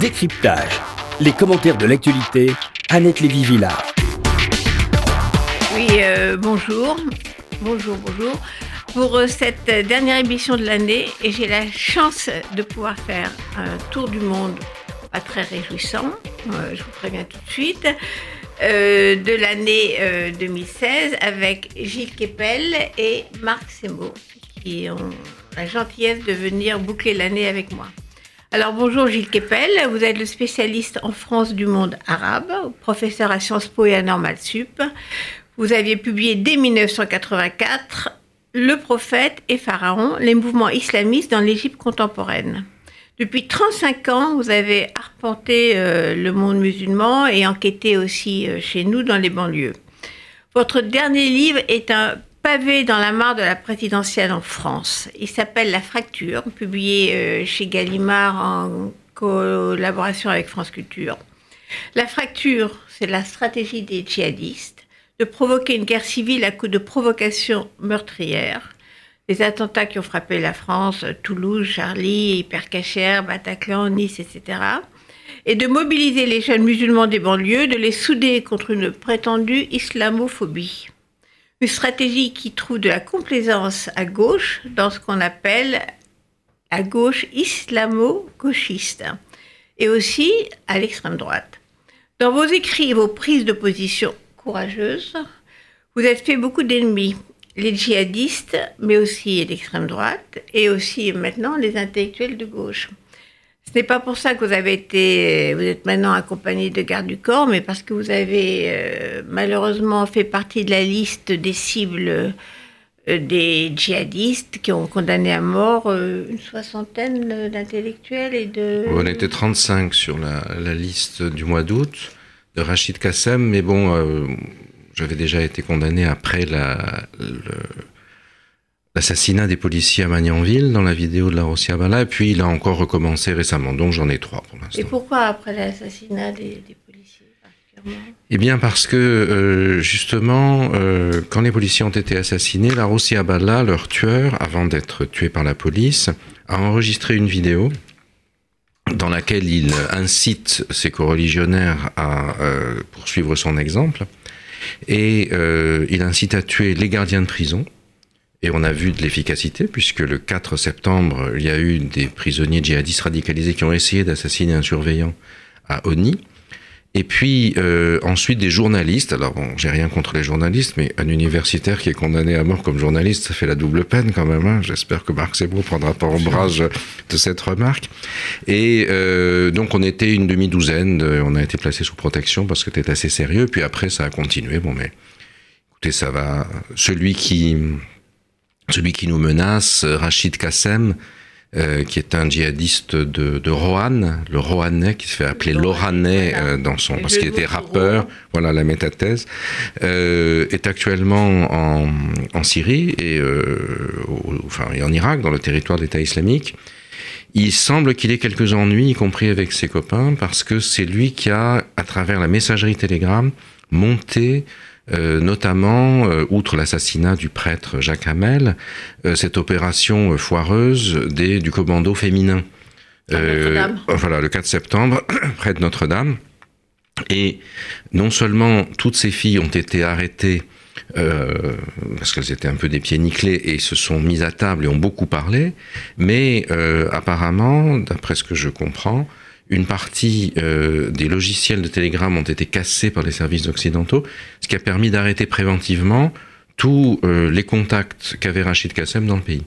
Décryptage. Les commentaires de l'actualité, Annette Lévy-Villard. Oui, euh, bonjour. Bonjour, bonjour. Pour euh, cette dernière émission de l'année, et j'ai la chance de pouvoir faire un tour du monde pas très réjouissant, euh, je vous préviens tout de suite, de l'année 2016 avec Gilles Kepel et Marc Semo qui ont la gentillesse de venir boucler l'année avec moi. Alors bonjour Gilles Kepel, vous êtes le spécialiste en France du monde arabe, professeur à Sciences Po et à Normal Sup. Vous aviez publié dès 1984 Le prophète et Pharaon, les mouvements islamistes dans l'Égypte contemporaine. Depuis 35 ans, vous avez arpenté euh, le monde musulman et enquêté aussi euh, chez nous dans les banlieues. Votre dernier livre est un pavé dans la mare de la présidentielle en France. Il s'appelle La Fracture, publié euh, chez Gallimard en collaboration avec France Culture. La fracture, c'est la stratégie des djihadistes de provoquer une guerre civile à coup de provocations meurtrières. Les attentats qui ont frappé la France, Toulouse, Charlie, Hypercacher, Bataclan, Nice, etc. Et de mobiliser les jeunes musulmans des banlieues, de les souder contre une prétendue islamophobie. Une stratégie qui trouve de la complaisance à gauche dans ce qu'on appelle la gauche islamo-gauchiste et aussi à l'extrême droite. Dans vos écrits et vos prises de position courageuse. Vous avez fait beaucoup d'ennemis, les djihadistes, mais aussi l'extrême droite, et aussi maintenant les intellectuels de gauche. Ce n'est pas pour ça que vous avez été, vous êtes maintenant accompagné de garde du corps, mais parce que vous avez euh, malheureusement fait partie de la liste des cibles euh, des djihadistes qui ont condamné à mort euh, une soixantaine d'intellectuels et de... On était 35 sur la, la liste du mois d'août. Rachid Kassem, mais bon, euh, j'avais déjà été condamné après l'assassinat des policiers à Magnanville dans la vidéo de la Rossia Bala, et puis il a encore recommencé récemment, donc j'en ai trois pour l'instant. Et pourquoi après l'assassinat des, policiers particulièrement Eh bien parce que euh, justement, euh, quand les policiers ont été assassinés, la Rossia Bala, leur tueur, avant d'être tué par la police, a enregistré une vidéo dans laquelle il incite ses coreligionnaires à euh, poursuivre son exemple. Et il incite à tuer les gardiens de prison. Et on a vu de l'efficacité, puisque le 4 septembre, il y a eu des prisonniers djihadistes radicalisés qui ont essayé d'assassiner un surveillant à Oni. Et puis euh, ensuite des journalistes. Alors bon, j'ai rien contre les journalistes, mais un universitaire qui est condamné à mort comme journaliste, ça fait la double peine quand même. Hein. J'espère que Marc Sebro prendra pas ombrage de cette remarque. Et euh, donc on était une demi-douzaine. On a été placé sous protection parce que c'était assez sérieux. Puis après ça a continué. Bon, mais écoutez, ça va. Celui qui celui qui nous menace, Rachid Kassem, euh, qui est un djihadiste de, de Rohan, le Rohanais, qui se fait appeler Loranais euh, dans son, parce qu'il était rappeur, voilà la métathèse, euh, est actuellement en, en Syrie et, enfin, et en Irak, dans le territoire d'État islamique. Il semble qu'il ait quelques ennuis, y compris avec ses copains, parce que c'est lui qui a, à travers la messagerie Telegram, monté euh, notamment, euh, outre l'assassinat du prêtre Jacques Hamel, euh, cette opération foireuse des, du commando féminin. voilà, le 4 septembre, près de Notre-Dame. Et non seulement toutes ces filles ont été arrêtées parce qu'elles étaient un peu des pieds nickelés et se sont mises à table et ont beaucoup parlé, mais apparemment, d'après ce que je comprends, une partie euh, des logiciels de Telegram ont été cassés par les services occidentaux, ce qui a permis d'arrêter préventivement tous euh, les contacts qu'avait Rachid Kassem dans le pays.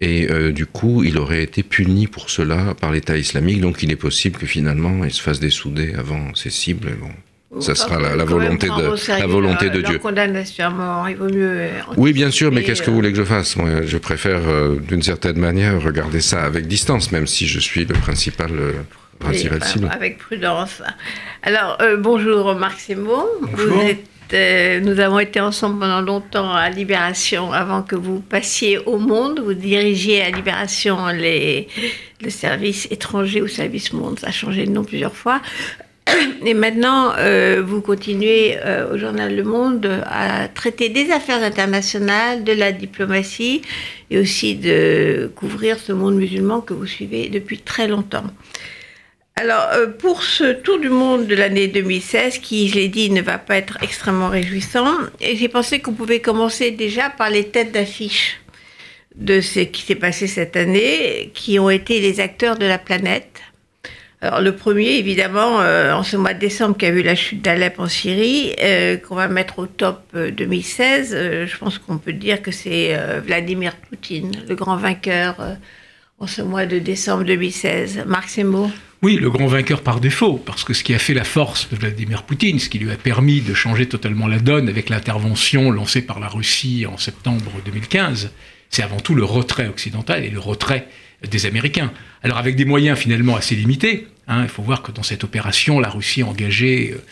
Et euh, du coup, il aurait été puni pour cela par l'État islamique, donc il est possible que finalement il se fasse dessouder avant ses cibles. Bon. Ça sera la, volonté de la volonté de Dieu. il vaut mieux. Oui, bien sûr, mais qu'est-ce que vous voulez que je fasse? Moi, je préfère, d'une certaine manière, regarder ça avec distance, même si je suis le principal avec prudence. Alors, euh, bonjour. Vous êtes, euh, nous avons été ensemble pendant longtemps à Libération avant que vous passiez au Monde. Vous dirigiez à Libération les, le service étranger ou service Monde. Ça a changé de nom plusieurs fois. Et maintenant, euh, vous continuez au journal Le Monde à traiter des affaires internationales, de la diplomatie et aussi de couvrir ce monde musulman que vous suivez depuis très longtemps. Alors, euh, pour ce tour du monde de l'année 2016, qui, je l'ai dit, ne va pas être extrêmement réjouissant, j'ai pensé qu'on pouvait commencer déjà par les têtes d'affiche de ce qui s'est passé cette année, qui ont été les acteurs de la planète. Alors, le premier, évidemment, euh, en ce mois de décembre, qui a vu la chute d'Alep en Syrie, euh, qu'on va mettre au top 2016, je pense qu'on peut dire que c'est Vladimir Poutine, le grand vainqueur en ce mois de décembre 2016. Marc Semo oui, le grand vainqueur par défaut, parce que ce qui a fait la force de Vladimir Poutine, ce qui lui a permis de changer totalement la donne avec l'intervention lancée par la Russie en septembre 2015, c'est avant tout le retrait occidental et le retrait des Américains. Alors avec des moyens finalement assez limités, hein, il faut voir que dans cette opération, la Russie a engagé euh,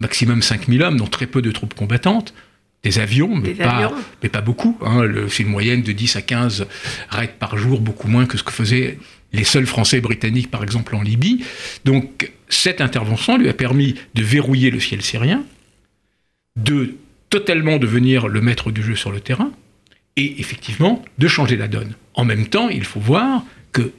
maximum 5000 hommes, dont très peu de troupes combattantes, des avions, mais, pas, mais pas beaucoup. Hein. C'est une moyenne de 10 à 15 raids par jour, beaucoup moins que ce que faisaient les seuls Français et Britanniques, par exemple, en Libye. Donc, cette intervention lui a permis de verrouiller le ciel syrien, de totalement devenir le maître du jeu sur le terrain, et effectivement de changer la donne. En même temps, il faut voir que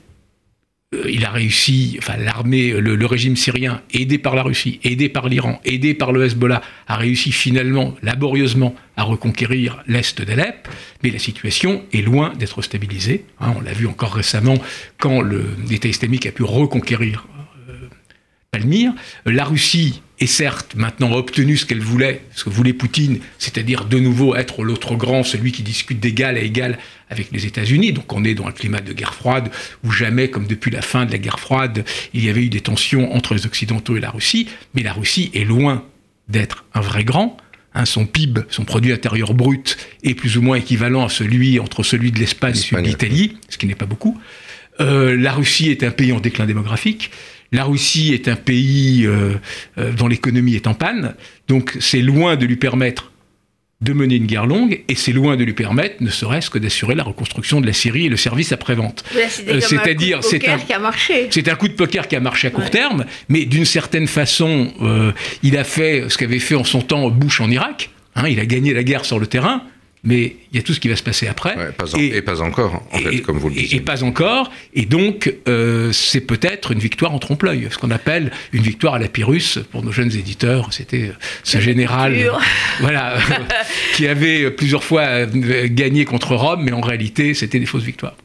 il a réussi, enfin l'armée, le, régime syrien, aidé par la Russie, aidé par l'Iran, aidé par le Hezbollah, a réussi finalement, laborieusement, à reconquérir l'est d'Alep, mais la situation est loin d'être stabilisée. Hein. on l'a vu encore récemment quand l'État islamique a pu reconquérir euh, Palmyre. La Russie est certes maintenant obtenu ce qu'elle voulait, ce que voulait Poutine, c'est-à-dire de nouveau être l'autre grand, celui qui discute d'égal à égal avec les États-Unis. Donc on est dans un climat de guerre froide où jamais, comme depuis la fin de la guerre froide, il y avait eu des tensions entre les Occidentaux et la Russie. Mais la Russie est loin d'être un vrai grand. Hein, son PIB, son produit intérieur brut, est plus ou moins équivalent à celui entre celui de l'Espagne et celui de l'Italie, ce qui n'est pas beaucoup. Euh, la Russie est un pays en déclin démographique. La Russie est un pays euh, euh, dont l'économie est en panne, donc c'est loin de lui permettre de mener une guerre longue, et c'est loin de lui permettre, ne serait-ce que d'assurer la reconstruction de la Syrie et le service après-vente. Euh, c'est-à-dire, c'est un, c'est un coup de poker qui a marché à court terme, mais d'une certaine façon, il a fait ce qu'avait fait en son temps Bush en Irak. Hein, il a gagné la guerre sur le terrain, mais il y a tout ce qui va se passer après. et, pas encore, en fait, comme vous le disiez. Et, pas encore, et donc euh, c'est peut-être une victoire en trompe-l'œil, ce qu'on appelle une victoire à la Pyrrhus pour nos jeunes éditeurs. C'était euh, ce général, voilà, qui avait plusieurs fois euh, gagné contre Rome, mais en réalité c'était des fausses victoires.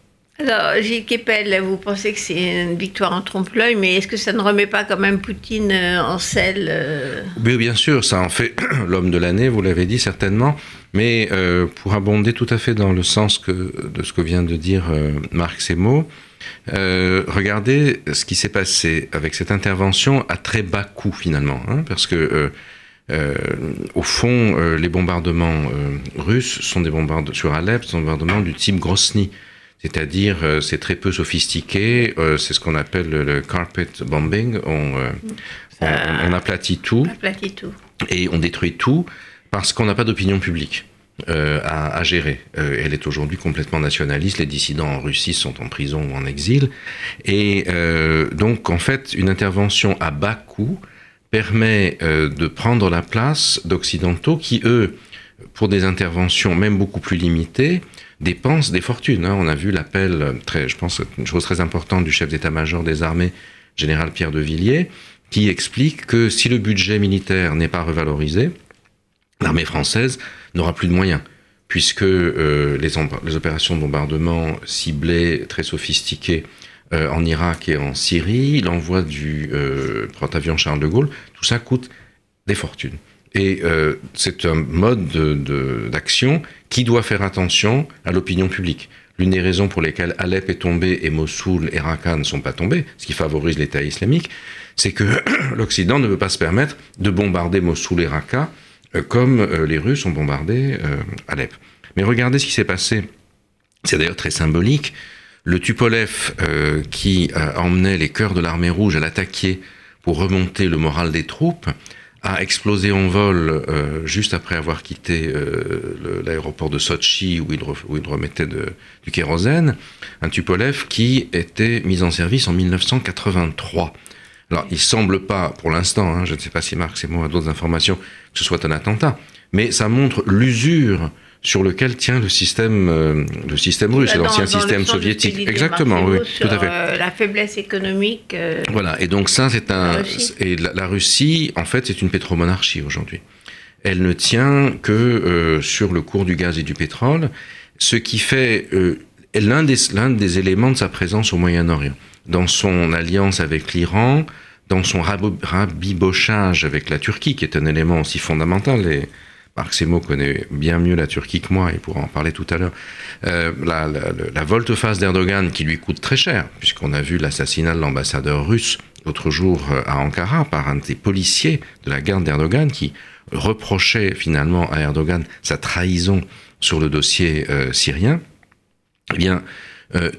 Alors, Gilles Kepel, vous pensez que c'est une victoire en trompe-l'œil, mais est-ce que ça ne remet pas quand même Poutine en selle Oui, bien sûr, ça en fait l'homme de l'année, vous l'avez dit certainement. Mais euh, pour abonder tout à fait dans le sens que, de ce que vient de dire euh, Marc Semo, euh, regardez ce qui s'est passé avec cette intervention à très bas coût finalement, hein, parce que au fond, les bombardements russes sont des bombardements sur Alep, sont des bombardements du type Grosny. C'est-à-dire, c'est très peu sophistiqué, c'est ce qu'on appelle le, carpet bombing, on, on, aplatit tout, aplatit tout, et on détruit tout parce qu'on n'a pas d'opinion publique. Euh, à, gérer. Euh, elle est aujourd'hui complètement nationaliste. Les dissidents en Russie sont en prison ou en exil. Et euh, donc, en fait, une intervention à bas coût permet de prendre la place d'Occidentaux qui, eux, pour des interventions même beaucoup plus limitées, dépensent des fortunes. Hein. On a vu l'appel, je pense, une chose très importante du chef d'état-major des armées, général Pierre de Villiers, qui explique que si le budget militaire n'est pas revalorisé, l'armée française n'aura plus de moyens, puisque euh, les, opérations de bombardement ciblées, très sophistiquées, euh, en Irak et en Syrie, l'envoi du euh, porte-avions Charles de Gaulle, tout ça coûte des fortunes. Et euh, c'est un mode d'action de, qui doit faire attention à l'opinion publique. L'une des raisons pour lesquelles Alep est tombé et Mossoul et Raqqa ne sont pas tombés, ce qui favorise l'État islamique, c'est que l'Occident ne veut pas se permettre de bombarder Mossoul et Raqqa comme euh, les Russes ont bombardé euh, Alep. Mais regardez ce qui s'est passé. C'est d'ailleurs très symbolique. Le Tupolev qui emmenait les cœurs de l'armée rouge à l'attaquer pour remonter le moral des troupes a explosé en vol juste après avoir quitté l'aéroport de Sochi où il remettait du kérosène. Un Tupolev qui était mis en service en 1983. Alors, il semble pas, pour l'instant, hein, je ne sais pas si Marc c'est moi a d'autres informations, que ce soit un attentat, mais ça montre l'usure sur lequel tient le système, euh, le système russe, l'ancien système soviétique. Exactement, oui, tout à fait. Euh, la faiblesse économique. Euh, voilà, et donc ça, c'est un. Et la, Russie, en fait, c'est une pétromonarchie aujourd'hui. Elle ne tient que sur le cours du gaz et du pétrole, ce qui fait l'un des, l'un des éléments de sa présence au Moyen-Orient. Dans son alliance avec l'Iran, dans son rabibochage avec la Turquie, qui est un élément aussi fondamental. Et, Marc Semo connaît bien mieux la Turquie que moi, il pourra en parler tout à l'heure. Euh, la, volte-face d'Erdogan qui lui coûte très cher, puisqu'on a vu l'assassinat de l'ambassadeur russe l'autre jour euh, à Ankara par un des policiers de la garde d'Erdogan qui reprochait finalement à Erdogan sa trahison sur le dossier euh, syrien. Eh bien,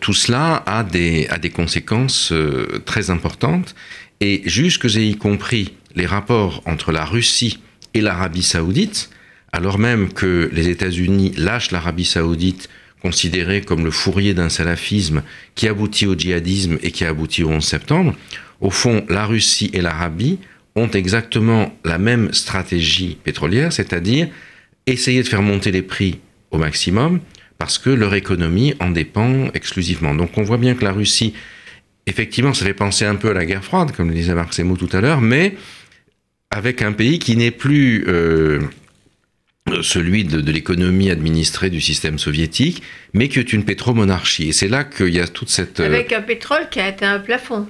tout cela a des, a des conséquences très importantes. Et jusque et y compris les rapports entre la Russie et l'Arabie saoudite, alors même que les États-Unis lâchent l'Arabie saoudite considérée comme le fourrier d'un salafisme qui aboutit au djihadisme et qui a abouti au 11 septembre, au fond, la Russie et l'Arabie ont exactement la même stratégie pétrolière, c'est-à-dire essayer de faire monter les prix au maximum parce que leur économie en dépend exclusivement. Donc on voit bien que la Russie, effectivement, ça fait penser un peu à la guerre froide, comme le disait Marc Semo tout à l'heure, mais avec un pays qui n'est plus euh, celui de, l'économie administrée du système soviétique, mais qui est une pétromonarchie. Et c'est là qu'il y a toute cette... Euh, Avec un pétrole qui a atteint un plafond.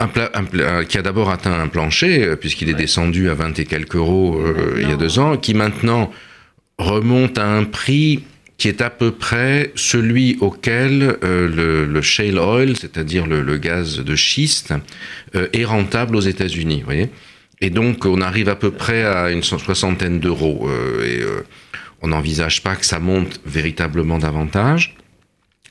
Un qui a d'abord atteint un plancher, euh, puisqu'il est descendu à 20 et quelques euros euh, il y a deux ans, qui maintenant remonte à un prix qui est à peu près celui auquel le, shale oil, c'est-à-dire le, gaz de schiste, est rentable aux États-Unis. Voyez et donc, on arrive à peu près à une soixantaine d'euros. Euh, et euh, on n'envisage pas que ça monte véritablement davantage,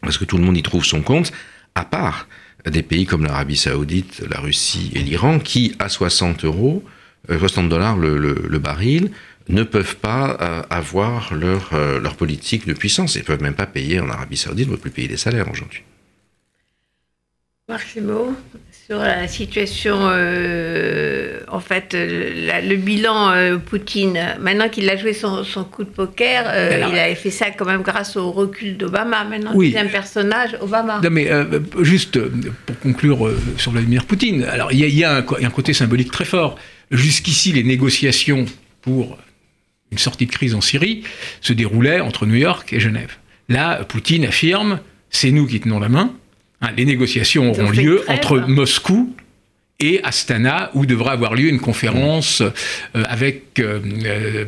parce que tout le monde y trouve son compte, à part des pays comme l'Arabie Saoudite, la Russie et l'Iran, qui, à 60 euros, 60 euh, dollars le, baril, ne peuvent pas avoir leur, leur politique de puissance. Ils ne peuvent même pas payer en Arabie Saoudite, ils ne peuvent plus payer des salaires aujourd'hui. Marc sur la situation, euh, en fait, le, bilan euh, Poutine, maintenant qu'il a joué son, coup de poker, euh, il avait fait ça quand même grâce au recul d'Obama. Maintenant, oui. deuxième personnage, Obama. Non, mais juste pour conclure sur Vladimir Poutine, alors il y, a, un, un côté symbolique très fort. Jusqu'ici, les négociations pour une sortie de crise en Syrie se déroulaient entre New York et Genève. Là, Poutine affirme c'est nous qui tenons la main Hein, les négociations auront lieu entre Moscou et Astana, où devra avoir lieu une conférence euh, avec euh, euh,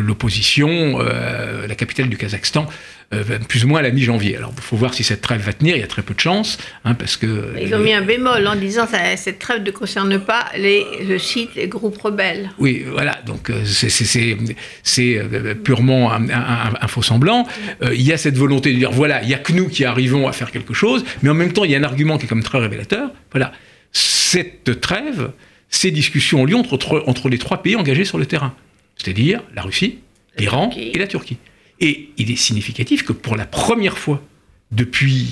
l'opposition, la capitale du Kazakhstan, plus ou moins à la mi-janvier. Alors, il faut voir si cette trêve va tenir. Il y a très peu de chance, hein, parce que. Ils ont mis un bémol en disant que cette trêve ne concerne pas les, je cite, les groupes rebelles. Oui, voilà. Donc, c'est purement un, faux semblant. il y a cette volonté de dire voilà, il n'y a que nous qui arrivons à faire quelque chose, mais en même temps, il y a un argument qui est comme très révélateur. Voilà cette trêve, ces discussions ont lieu entre, entre les trois pays engagés sur le terrain, c'est-à-dire la Russie, l'Iran et la Turquie. Et il est significatif que pour la première fois depuis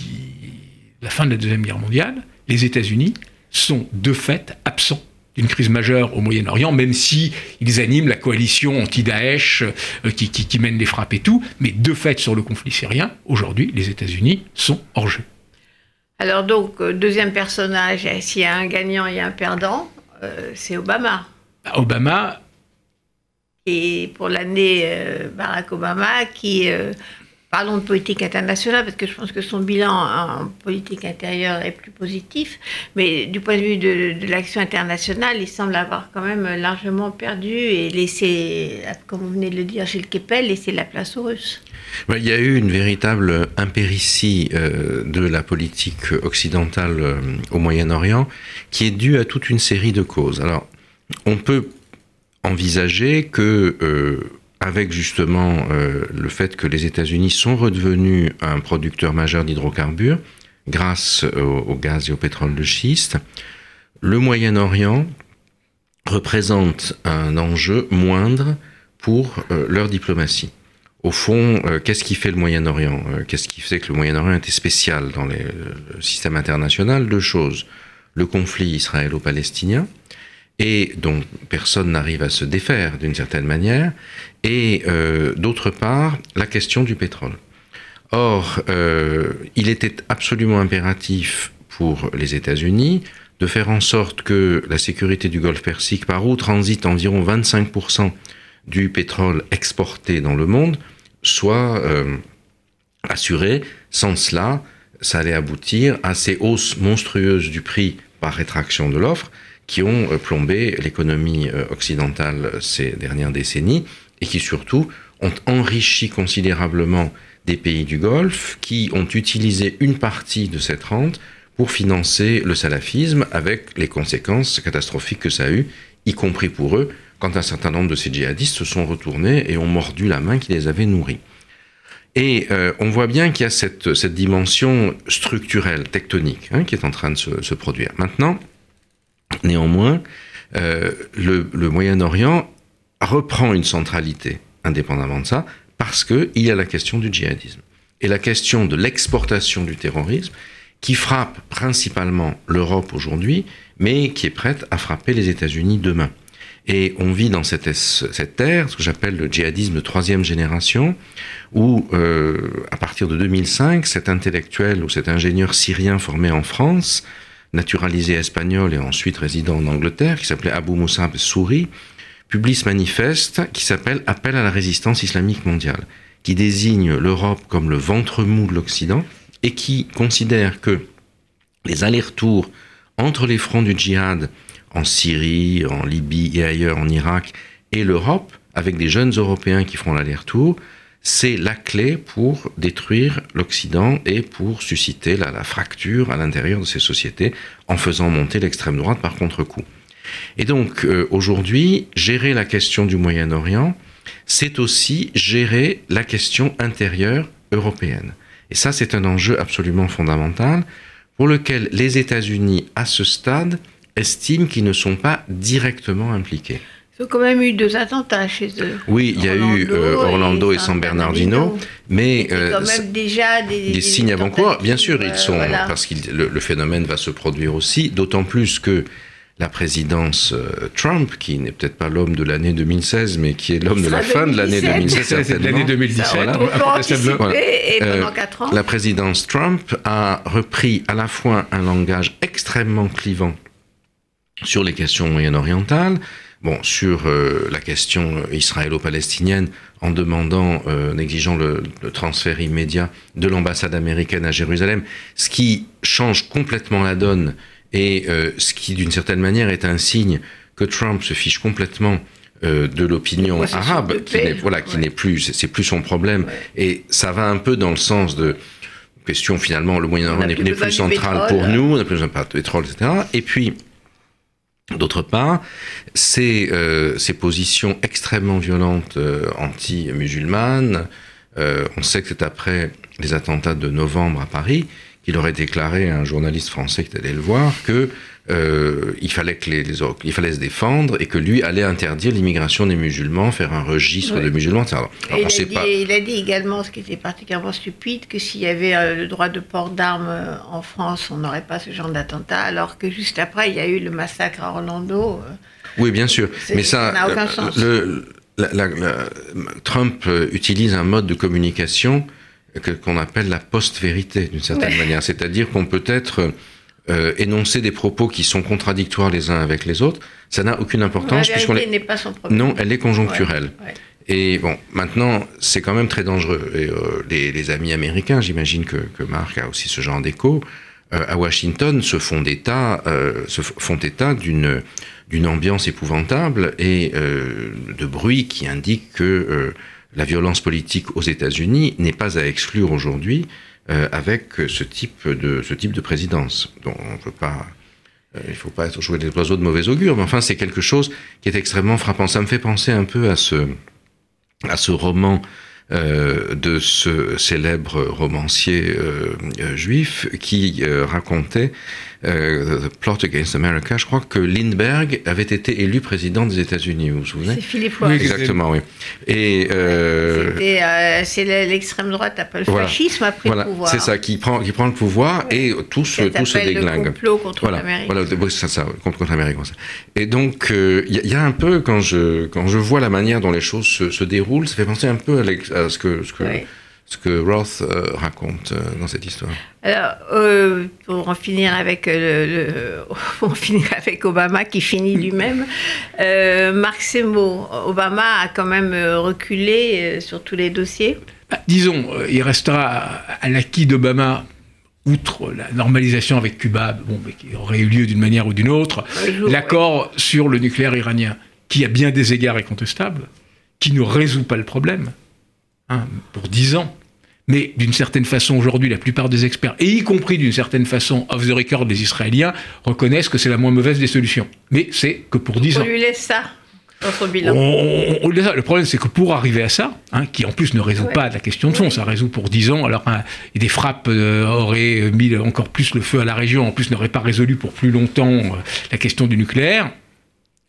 la fin de la Deuxième Guerre mondiale, les États-Unis sont de fait absents d'une crise majeure au Moyen-Orient, même si ils animent la coalition anti-Daesh euh, qui, qui, mène les frappes et tout, mais de fait sur le conflit syrien, aujourd'hui, les États-Unis sont hors jeu. Alors donc, euh, deuxième personnage, s'il y a un gagnant et un perdant, euh, c'est Obama. Obama. Et pour l'année, Barack Obama, qui Parlons de politique internationale, parce que je pense que son bilan en politique intérieure est plus positif, mais du point de vue de, l'action internationale, il semble avoir quand même largement perdu et laissé, comme vous venez de le dire, Gilles Kepel, laissé la place aux Russes. Il y a eu une véritable impéritie euh, de la politique occidentale euh, au Moyen-Orient qui est due à toute une série de causes. Alors, on peut envisager que euh, avec justement euh, le fait que les États-Unis sont redevenus un producteur majeur d'hydrocarbures grâce au, gaz et au pétrole de schiste, le Moyen-Orient représente un enjeu moindre pour euh, leur diplomatie. Au fond, qu'est-ce qui fait le Moyen-Orient? Qu'est-ce qui fait que le Moyen-Orient était spécial dans le système international? Deux choses. Le conflit israélo-palestinien et dont personne n'arrive à se défaire d'une certaine manière, et euh, d'autre part la question du pétrole. Or, euh, il était absolument impératif pour les États-Unis de faire en sorte que la sécurité du Golfe Persique, par où transite environ 25% du pétrole exporté dans le monde, soit euh, assurée. Sans cela, ça allait aboutir à ces hausses monstrueuses du prix par rétraction de l'offre qui ont euh, plombé l'économie euh, occidentale ces dernières décennies et qui surtout ont enrichi considérablement des pays du Golfe qui ont utilisé une partie de cette rente pour financer le salafisme avec les conséquences catastrophiques que ça a eu, y compris pour eux, quand un certain nombre de ces djihadistes se sont retournés et ont mordu la main qui les avait nourris. Et euh, on voit bien qu'il y a cette, dimension structurelle, tectonique, hein, qui est en train de se, se produire. Maintenant, néanmoins, euh, le, Moyen-Orient reprend une centralité, indépendamment de ça, parce qu'il y a la question du djihadisme et la question de l'exportation du terrorisme qui frappe principalement l'Europe aujourd'hui, mais qui est prête à frapper les États-Unis demain. Et on vit dans cette, cette ce que j'appelle le djihadisme de troisième génération, où euh, à partir de 2005, cet intellectuel ou cet ingénieur syrien formé en France, naturalisé espagnol et ensuite résident en Angleterre, qui s'appelait Abu Musab Souri, publie ce manifeste qui s'appelle Appel à la résistance islamique mondiale, qui désigne l'Europe comme le ventre mou de l'Occident et qui considère que les allers-retours entre les fronts du djihad en Syrie, en Libye et ailleurs, en Irak, et l'Europe, avec des jeunes Européens qui feront l'aller-retour, c'est la clé pour détruire l'Occident et pour susciter la, fracture à l'intérieur de ces sociétés en faisant monter l'extrême droite par contre-coup. Et donc euh, aujourd'hui, gérer la question du Moyen-Orient, c'est aussi gérer la question intérieure européenne. Et ça, c'est un enjeu absolument fondamental pour lequel les États-Unis, à ce stade, estiment qu'ils ne sont pas directement impliqués. Ils ont quand même eu deux attentats chez eux. Oui, il y a Orlando eu euh, Orlando et, San Bernardino, mais euh, quand même déjà des, des signes avant-coureurs. Bien sûr, ils sont euh, voilà. parce que le, le, phénomène va se produire aussi, d'autant plus que la présidence euh, Trump, qui n'est peut-être pas l'homme de l'année 2016, mais qui est l'homme de la fin de l'année 2016, C'est l'année 2017. Voilà. Voilà. Et pendant 4 ans. La présidence Trump a repris à la fois un langage extrêmement clivant sur les questions moyen-orientales, bon, sur euh, la question israélo-palestinienne, en demandant, euh, en exigeant le, le, transfert immédiat de l'ambassade américaine à Jérusalem, ce qui change complètement la donne et euh, ce qui, d'une certaine manière, est un signe que Trump se fiche complètement euh, de l'opinion arabe, qui n'est voilà, qui ouais. n'est plus, c'est plus son problème, ouais. et ça va un peu dans le sens de question finalement, le Moyen-Orient n'est plus central pour nous, on n'a plus besoin de pétrole, etc. Et puis D'autre part, ces, euh, ces, positions extrêmement violentes euh, anti-musulmanes, euh, on sait que c'est après les attentats de novembre à Paris qu'il aurait déclaré à un journaliste français qui allé le voir que euh, il fallait que les, les, il fallait se défendre et que lui allait interdire l'immigration des musulmans, faire un registre oui. de musulmans, etc. Alors, il, a dit, pas... il, a dit, également, ce qui était particulièrement stupide, que s'il y avait euh, le droit de port d'armes euh, en France, on n'aurait pas ce genre d'attentat, alors que juste après, il y a eu le massacre à Orlando. Oui, bien sûr, mais ça n'a aucun sens. Le, la, la, la, Trump utilise un mode de communication qu'on appelle la post-vérité, d'une certaine ouais. manière, c'est-à-dire qu'on peut être euh, énoncer des propos qui sont contradictoires les uns avec les autres, ça n'a aucune importance. puisqu'on n'est les... pas son problème. Non, elle est conjoncturelle. Ouais, ouais. Et bon, maintenant, c'est quand même très dangereux. Et, euh, les, les, amis américains, j'imagine que, que, Marc a aussi ce genre d'écho, euh, à Washington se font état, euh, se font état d'une d'une ambiance épouvantable et de bruit qui indique que la violence politique aux États-Unis n'est pas à exclure aujourd'hui euh, avec ce type de ce type de présidence. Donc on peut pas euh, il faut pas jouer des oiseaux de mauvais augure, mais enfin c'est quelque chose qui est extrêmement frappant. Ça me fait penser un peu à ce à ce roman euh, de ce célèbre romancier euh, juif qui racontait The Plot Against America, je crois que Lindbergh avait été élu président des États-Unis, vous vous souvenez C'est Philippe Roy. Exactement, oui. Et c'est l'extrême droite après le fascisme a pris voilà, le pouvoir. C'est ça, qui prend, qui prend le pouvoir et tout se, tout se déglingue. Le complot contre voilà, l'Amérique. Voilà, c'est ça, contre, contre l'Amérique. Et donc, il y, y, a un peu, quand je, quand je vois la manière dont les choses se, se déroulent, ça fait penser un peu à, à ce que, ce que, Oui. Ce que Roth euh, raconte euh, dans cette histoire. Alors, euh, pour en finir avec le, le- pour en finir avec Obama qui finit lui-même, euh, Marc Semo, Obama a quand même reculé euh, sur tous les dossiers. Bah, disons, euh, il restera à, à l'acquis d'Obama, outre la normalisation avec Cuba, bon, mais qui aurait eu lieu d'une manière ou d'une autre, l'accord sur le nucléaire iranien, qui à bien des égards est contestable, qui ne résout pas le problème, hein, pour dix ans. Mais d'une certaine façon, aujourd'hui, la plupart des experts, et y compris d'une certaine façon off the record des Israéliens, reconnaissent que c'est la moins mauvaise des solutions. Mais c'est que pour dix On ans. lui laisse ça, notre bilan. On- on- on- le problème, c'est que pour arriver à ça, hein, qui en plus ne résout Ouais. pas la question de fond, ça résout pour 10 ans, alors hein, des frappes euh, auraient mis encore plus le feu à la région, en plus n'auraient pas résolu pour plus longtemps euh, la question du nucléaire.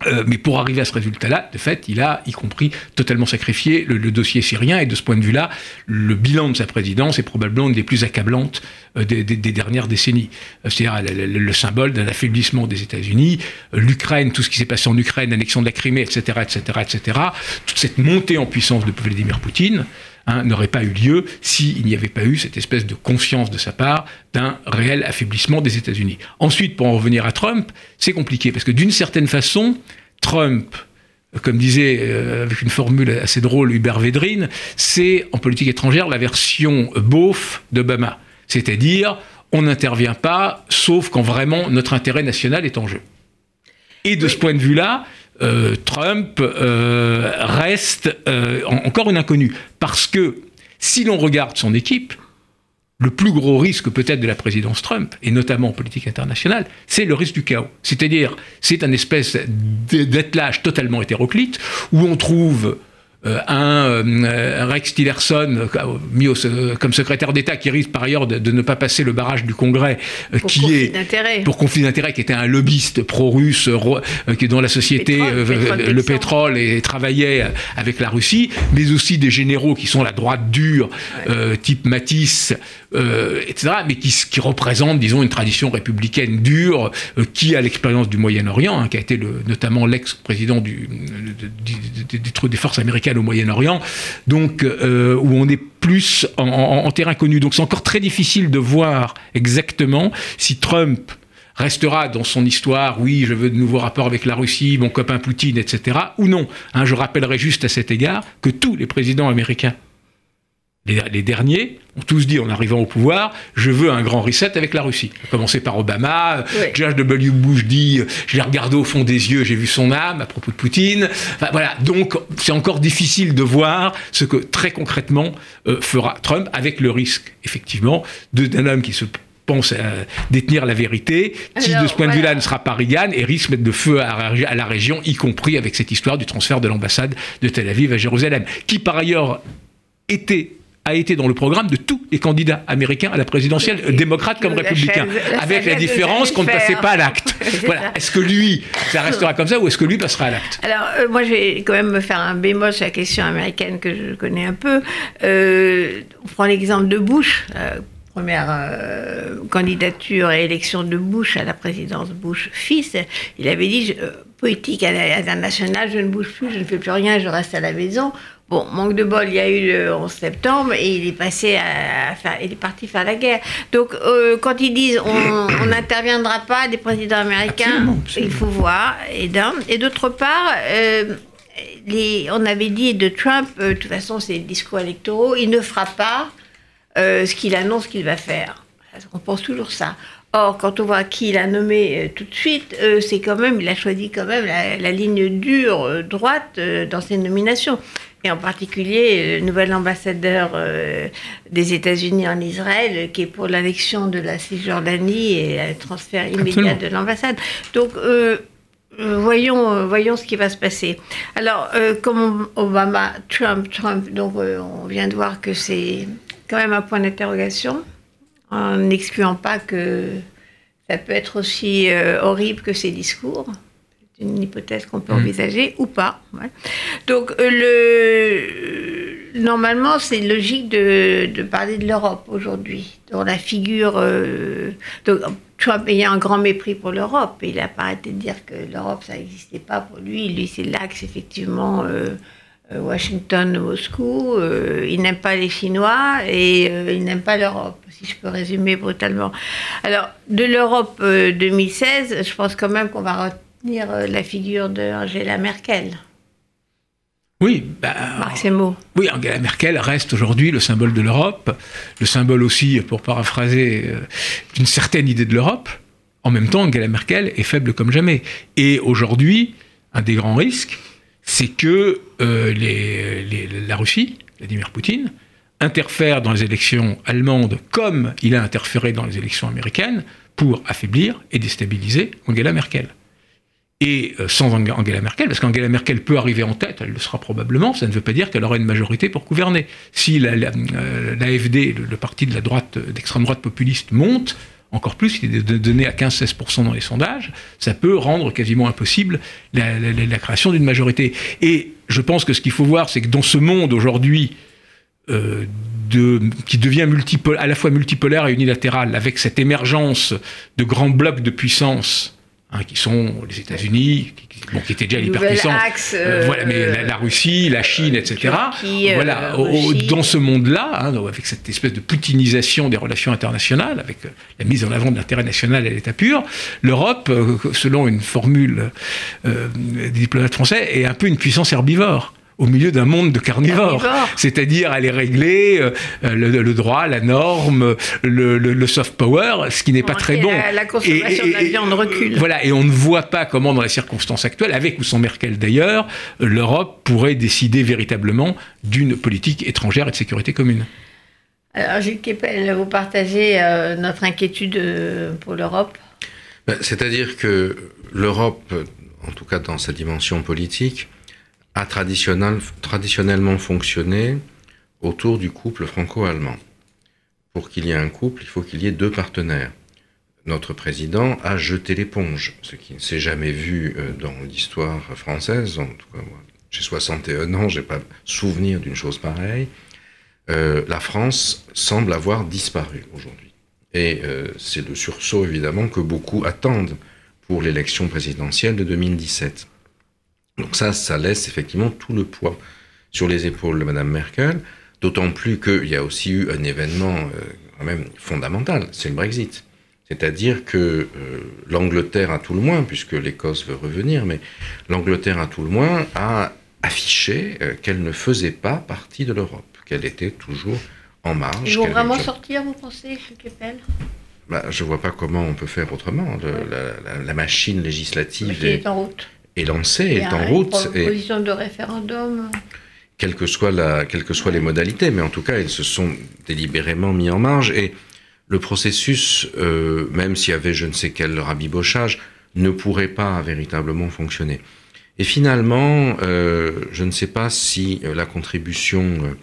Euh, mais pour arriver à ce résultat-là, de fait, il a, y compris, totalement sacrifié le, dossier syrien. Et de ce point de vue-là, le bilan de sa présidence est probablement une des plus accablantes euh, des, dernières décennies. Euh, C'est-à-dire le, le- le symbole d'un affaiblissement des États-Unis, l'Ukraine, tout ce qui s'est passé en Ukraine, l'annexion de la Crimée, etc., etc., etc. Toute cette montée en puissance de Vladimir Poutine hein, n'aurait pas eu lieu s'il n'y avait pas eu cette espèce de conscience de sa part d'un réel affaiblissement des États-Unis. Ensuite, pour en revenir à Trump, c'est compliqué parce que d'une certaine façon, Trump, euh, comme disait euh, avec une formule assez drôle Hubert Védrine, c'est en politique étrangère la version beauf d'Obama. C'est-à-dire, on n'intervient pas, sauf quand vraiment notre intérêt national est en jeu. Et de ce point de vue-là, euh, Trump euh, reste euh, en- encore une inconnue. Parce que si l'on regarde son équipe, le plus gros risque peut-être de la présidence Trump, et notamment en politique internationale, c'est le risque du chaos. C'est-à-dire, c'est un espèce d- d'attelage totalement hétéroclite, où on trouve un, euh, Rex Tillerson euh, mis au- euh, comme secrétaire d'État qui risque par ailleurs de, de ne pas passer le barrage du Congrès, euh, Pour qui conflit est d'intérêt. pour conflit d'intérêt, qui était un lobbyiste pro-russe, euh, ro- euh, qui est dans la société, Pétrole, euh, pétrole le pétrole et travaillait euh, avec la Russie, mais aussi des généraux qui sont la droite dure, euh, type Matisse, euh, etc., mais qui, représentent, disons, une tradition républicaine dure, euh, qui a l'expérience du Moyen-Orient, hein, qui a été notamment l'ex-président des forces américaines au Moyen-Orient, donc euh, où on est plus en terrain connu. Donc c'est encore très difficile de voir exactement si Trump restera dans son histoire, oui, je veux de nouveaux rapports avec la Russie, mon copain Poutine, etc., ou non. Hein, je rappellerai juste à cet égard que tous les présidents américains, les, les derniers, ont tous dit en arrivant au pouvoir, je veux un grand reset avec la Russie. À commencer par Obama, Ouais. George W. Bush dit, je l'ai regardé au fond des yeux, j'ai vu son âme à propos de Poutine. Enfin, voilà, donc c'est encore difficile de voir ce que très concrètement euh, fera Trump, avec le risque, effectivement, d'un homme qui se pense à détenir la vérité, qui Alors, de ce point de vue-là ne sera pas Reagan et risque de mettre de feu à, à la région, y compris avec cette histoire du transfert de l'ambassade de Tel Aviv à Jérusalem, qui par ailleurs était a été dans le programme de tous les candidats américains à la présidentielle, Et- démocrates comme républicains, avec la différence qu'on ne passait pas à l'acte. Voilà. Est-ce que lui, ça restera comme ça, ou est-ce que lui passera à l'acte? Alors, euh, moi, je vais quand même me faire un bémol sur la question américaine que je connais un peu. Euh, on prend l'exemple de Bush, la première euh, candidature et élection de Bush à la présidence Bush-fils. Il avait dit je- euh, politique internationale, je ne bouge plus, je ne fais plus rien, je reste à la maison. Bon, manque de bol, il y a eu le 11 septembre et il est passé à, faire, il est parti faire la guerre. Donc, euh, quand ils disent on n'interviendra pas des présidents américains, Absolument, absolument. il faut voir. Et d'un, et d'autre part, euh, les, on avait dit de Trump, euh, de toute façon, c'est discours électoraux, il ne fera pas ce qu'il annonce qu'il va faire. On pense toujours ça. Or, quand on voit qui il a nommé euh, tout de suite, euh, c'est quand même, il a choisi quand même la, la ligne dure, euh, droite dans ses nominations. Et en particulier, le nouvel ambassadeur euh, des États-Unis en Israël, euh, qui est pour l'annexion de la Cisjordanie et le transfert immédiat Absolument. de l'ambassade. Donc, euh, euh, voyons, euh, voyons ce qui va se passer. Alors, euh, comme Obama, Trump, Trump, donc euh, on vient de voir que c'est quand même un point d'interrogation, en n'excluant pas que Ça peut être aussi euh, horrible que ses discours. C'est une hypothèse qu'on peut Mm. envisager ou pas. ouais. Donc, euh, le, normalement, c'est logique de, de parler de l'Europe aujourd'hui, dont la figure. euh, donc, Trump ayait un grand mépris pour l'Europe. Il n'a pas arrêté de dire que l'Europe, ça n'existait pas pour lui. Lui, c'est l'axe, effectivement. euh, euh, Washington, Moscou, euh, il n'aime pas les Chinois et euh, il n'aime pas l'Europe, si je peux résumer brutalement. Alors, de l'Europe euh, 2016, je pense quand même qu'on va euh, la figure d'Angela Merkel. Oui, bah, Marc oui, Angela Merkel reste aujourd'hui le symbole de l'Europe, le symbole aussi, pour paraphraser, euh, d'une certaine idée de l'Europe. En même temps, Angela Merkel est faible comme jamais. Et aujourd'hui, un des grands risques, c'est que euh, les- les- la Russie, Vladimir Poutine, interfère dans les élections allemandes comme il a interféré dans les élections américaines pour affaiblir et déstabiliser Angela Merkel. Et euh, sans Ang- Angela Merkel, parce qu'Angela Merkel peut arriver en tête, elle le sera probablement, ça ne veut pas dire qu'elle aura une majorité pour gouverner. Si la- la- euh, l'AFD, le, parti de la droite, euh, d'extrême droite populiste, monte, encore plus, il est donné à 15-16% dans les sondages, ça peut rendre quasiment impossible la, création d'une majorité. Et je pense que ce qu'il faut voir, c'est que dans ce monde aujourd'hui, qui devient à la fois multipolaire et unilatéral, avec cette émergence de grands blocs de puissance, hein, qui sont les États-Unis, qui, bon, qui étaient déjà l'hyperpuissance, euh, voilà, mais euh, la, la Russie, la Chine, etc. Turquie, euh, voilà, au- Russie. dans ce monde-là, hein, avec cette espèce de poutinisation des relations internationales, avec euh, la mise en avant de l'intérêt national à l'état pur, l'Europe, euh, selon une formule euh, des diplomates français, est un peu une puissance herbivore au milieu d'un monde de carnivores. Carnivore. C'est-à-dire aller régler euh, le, le droit, la norme, le, le- le soft power, ce qui n'est pas très bon. la- la consommation de la viande recule. Voilà, et on ne voit pas comment, dans les circonstances actuelles, avec ou sans Merkel d'ailleurs, l'Europe pourrait décider véritablement d'une politique étrangère et de sécurité commune. Alors, Gilles Kepel, vous partagez euh, notre inquiétude euh, pour l'Europe? Ben, C'est-à-dire que l'Europe, en tout cas dans sa dimension politique, a traditionnel- traditionnellement fonctionné autour du couple franco-allemand. Pour qu'il y ait un couple, il faut qu'il y ait deux partenaires. Notre président a jeté l'éponge, ce qui ne s'est jamais vu euh, dans l'histoire française. En tout cas, j'ai 61 ans, j'ai pas souvenir d'une chose pareille. Euh, la France semble avoir disparu aujourd'hui. Et euh, c'est le sursaut, évidemment, que beaucoup attendent pour l'élection présidentielle de 2017. Donc ça, ça laisse effectivement tout le poids sur les épaules de Mme Merkel, d'autant plus qu'il y a aussi eu un événement euh, quand même fondamental, c'est le Brexit. C'est-à-dire que euh, l'Angleterre, à tout le moins, puisque l'Écosse veut revenir, mais l'Angleterre, à tout le moins, a affiché euh, qu'elle ne faisait pas partie de l'Europe, qu'elle était toujours en marge. Ils vont vraiment était- sortir, vous pensez, Kepel bah, je vois pas comment on peut faire autrement. Le- la, la- la machine législative qui est, est en route est lancée, est en une route, et proposition de référendum. quelles que soient, la, quelles que soient les modalités, mais en tout cas, ils se sont délibérément mis en marge. Et le processus, euh, même s'il y avait je ne sais quel rabibochage, ne pourrait pas véritablement fonctionner. Et finalement, euh, je ne sais pas si euh, la contribution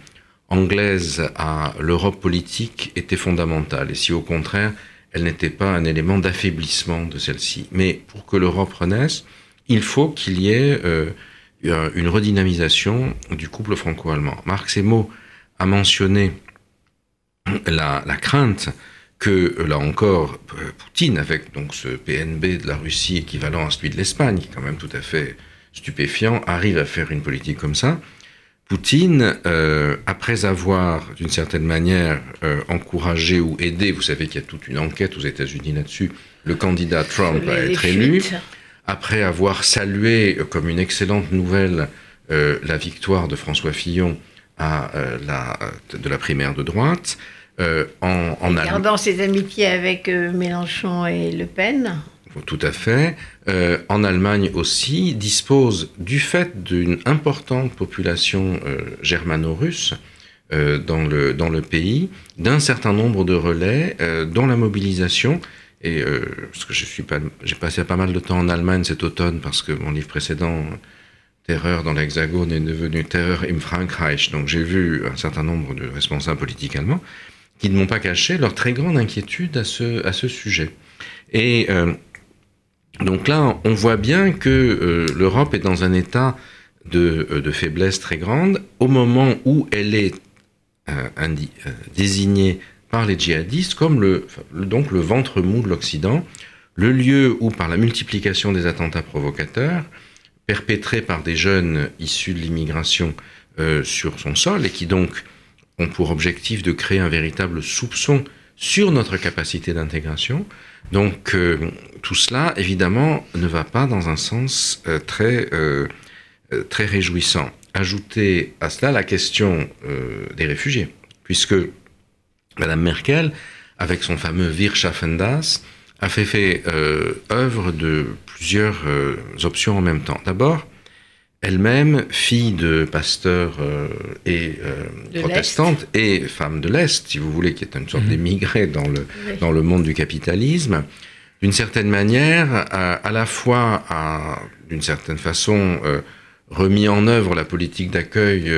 anglaise à l'Europe politique était fondamentale, et si au contraire, elle n'était pas un élément d'affaiblissement de celle-ci. Mais pour que l'Europe renaisse, il faut qu'il y ait euh, euh, une redynamisation du couple franco-allemand. Marc Semo a mentionné la, la crainte que, euh, là encore, Poutine, avec donc ce PNB de la Russie équivalent à celui de l'Espagne, qui est quand même tout à fait stupéfiant, arrive à faire une politique comme ça. Poutine, euh, après avoir, d'une certaine manière, euh, encouragé ou aidé, vous savez qu'il y a toute une enquête aux États-Unis là-dessus, le candidat Trump à être élu. Après avoir salué euh, comme une excellente nouvelle euh, la victoire de François Fillon à euh, la, de la primaire de droite, euh, en, en Allemagne. Gardant ses amitiés avec Mélenchon et Le Pen. Tout à fait. En Allemagne aussi, dispose du fait d'une importante population germano-russe dans, le, dans le pays, d'un certain nombre de relais dont la mobilisation, et euh, parce que je suis j'ai passé pas mal de temps en Allemagne cet automne parce que mon livre précédent, Terreur dans l'Hexagone, est devenu Terreur im Frankreich. Donc j'ai vu un certain nombre de responsables politiques allemands qui ne m'ont pas caché leur très grande inquiétude à ce, sujet. Et donc là, on voit bien que l'Europe est dans un état de, faiblesse très grande au moment où elle est désignée par les djihadistes comme le, donc le ventre mou de l'Occident, le lieu où, par la multiplication des attentats provocateurs, perpétrés par des jeunes issus de l'immigration euh, sur son sol, et qui donc ont pour objectif de créer un véritable soupçon sur notre capacité d'intégration. Donc euh, tout cela, évidemment, ne va pas dans un sens euh, très, très réjouissant. Ajoutez à cela la question des réfugiés, puisque Madame Merkel, avec son fameux Wirtschaftendas, a fait, fait euh, œuvre de plusieurs euh, options en même temps. D'abord, elle-même, fille de pasteur euh, et protestante et femme de l'Est, si vous voulez, qui est une sorte mhm. d'émigrée dans le, dans le monde du capitalisme, d'une certaine manière, a, à la fois, d'une certaine façon, remis en œuvre la politique d'accueil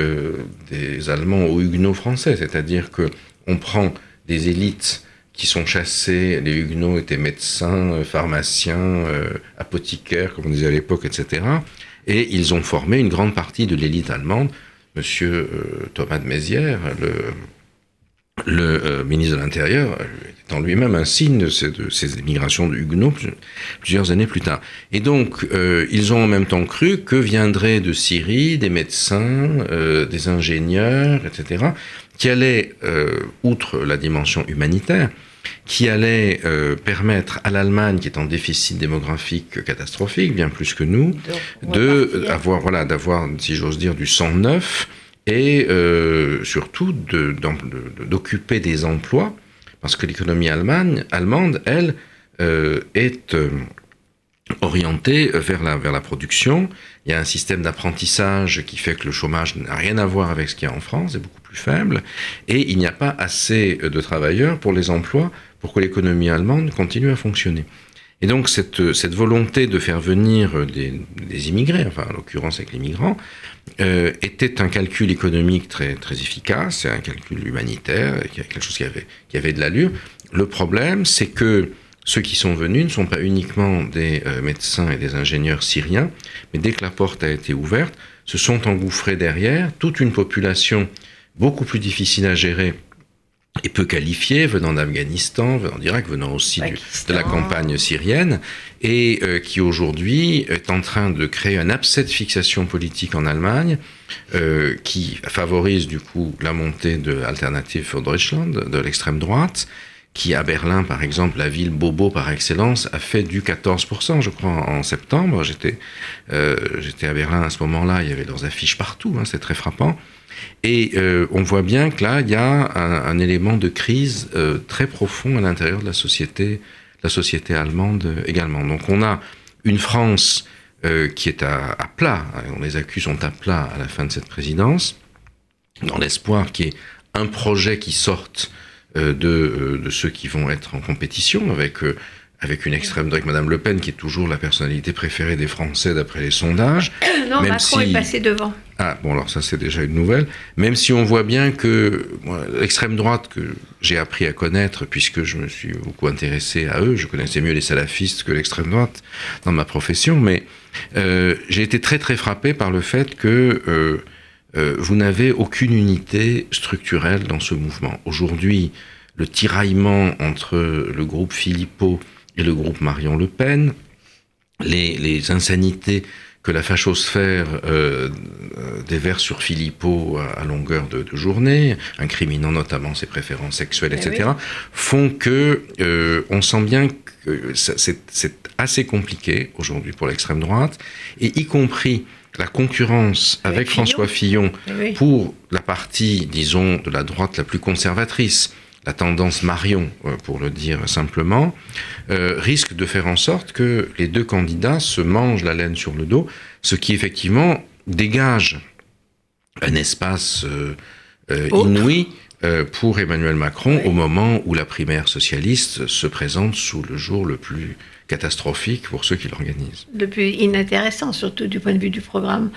des Allemands aux Huguenots français, c'est-à-dire que on prend des élites qui sont chassées, les Huguenots étaient médecins, euh, pharmaciens, euh, apothicaires, comme on disait à l'époque, etc. Et ils ont formé une grande partie de l'élite allemande. Monsieur euh, Thomas de Mézières, le, ministre de l'Intérieur, est en lui-même un signe de ces, de ces émigrations de Huguenots plusieurs années plus tard. Et donc, ils ont en même temps cru que viendraient de Syrie des médecins, des ingénieurs, etc., qui allaient, outre la dimension humanitaire, qui allait euh, permettre à l'Allemagne, qui est en déficit démographique catastrophique, bien plus que nous, de avoir, voilà, d'avoir, si j'ose dire, du sang neuf et euh, surtout d'occuper des emplois, parce que l'économie allemande, elle, euh, est orientée vers la, vers la production. Il y a un système d'apprentissage qui fait que le chômage n'a rien à voir avec ce qu'il y a en France, c'est beaucoup faible, et il n'y a pas assez de travailleurs pour les emplois pour que l'économie allemande continue à fonctionner. Et donc cette, cette volonté de faire venir des, des immigrés, enfin en l'occurrence avec les migrants, euh, était un calcul économique très, très efficace, un calcul humanitaire, quelque chose qui avait, qui avait de l'allure. Le problème, c'est que ceux qui sont venus ne sont pas uniquement des euh, médecins et des ingénieurs syriens, mais dès que la porte a été ouverte, se sont engouffrés derrière toute une population beaucoup plus difficile à gérer et peu qualifiés, venant d'Afghanistan, venant d'Irak, venant aussi de la campagne syrienne, et euh, qui aujourd'hui est en train de créer un abcès de fixation politique en Allemagne, euh, qui favorise du coup la montée de Alternative für Deutschland, de l'extrême droite, qui à Berlin, par exemple, la ville bobo par excellence, a fait du 14%, je crois, en septembre. J'étais euh, à Berlin à ce moment-là, il y avait leurs affiches partout, hein, c'est très frappant. Et euh, on voit bien que là, il y a un, élément de crise euh, très profond à l'intérieur de la société, la société allemande euh, également. Donc on a une France qui est à, plat, on les accuse sont à plat à la fin de cette présidence, dans l'espoir qu'il y ait un projet qui sorte de, de, ceux qui vont être en compétition avec avec une extrême droite, Madame Le Pen, qui est toujours la personnalité préférée des Français d'après les sondages. non, Macron est passé devant. Ah, bon, alors ça, c'est déjà une nouvelle. Même si on voit bien que l'extrême droite, que j'ai appris à connaître, puisque je me suis beaucoup intéressé à eux, je connaissais mieux les salafistes que l'extrême droite dans ma profession, mais euh, j'ai été très, très frappé par le fait que euh, euh, vous n'avez aucune unité structurelle dans ce mouvement. Aujourd'hui, le tiraillement entre le groupe Philippot et le groupe Marion Le Pen, les, les insanités que la fachosphère euh, euh déverse sur Philippot à, longueur de, de, journée, incriminant notamment ses préférences sexuelles, etc., eh font que euh, on sent bien que c'est assez compliqué aujourd'hui pour l'extrême droite, et y compris la concurrence avec, François Fillon pour la partie, disons, de la droite la plus conservatrice, la tendance Marion, euh, pour le dire simplement, euh, risque de faire en sorte que les deux candidats se mangent la laine sur le dos, ce qui effectivement dégage un espace euh, inouï pour Emmanuel Macron au moment où la primaire socialiste se présente sous le jour le plus catastrophique pour ceux qui l'organisent. Depuis inintéressant, surtout du point de vue du programme.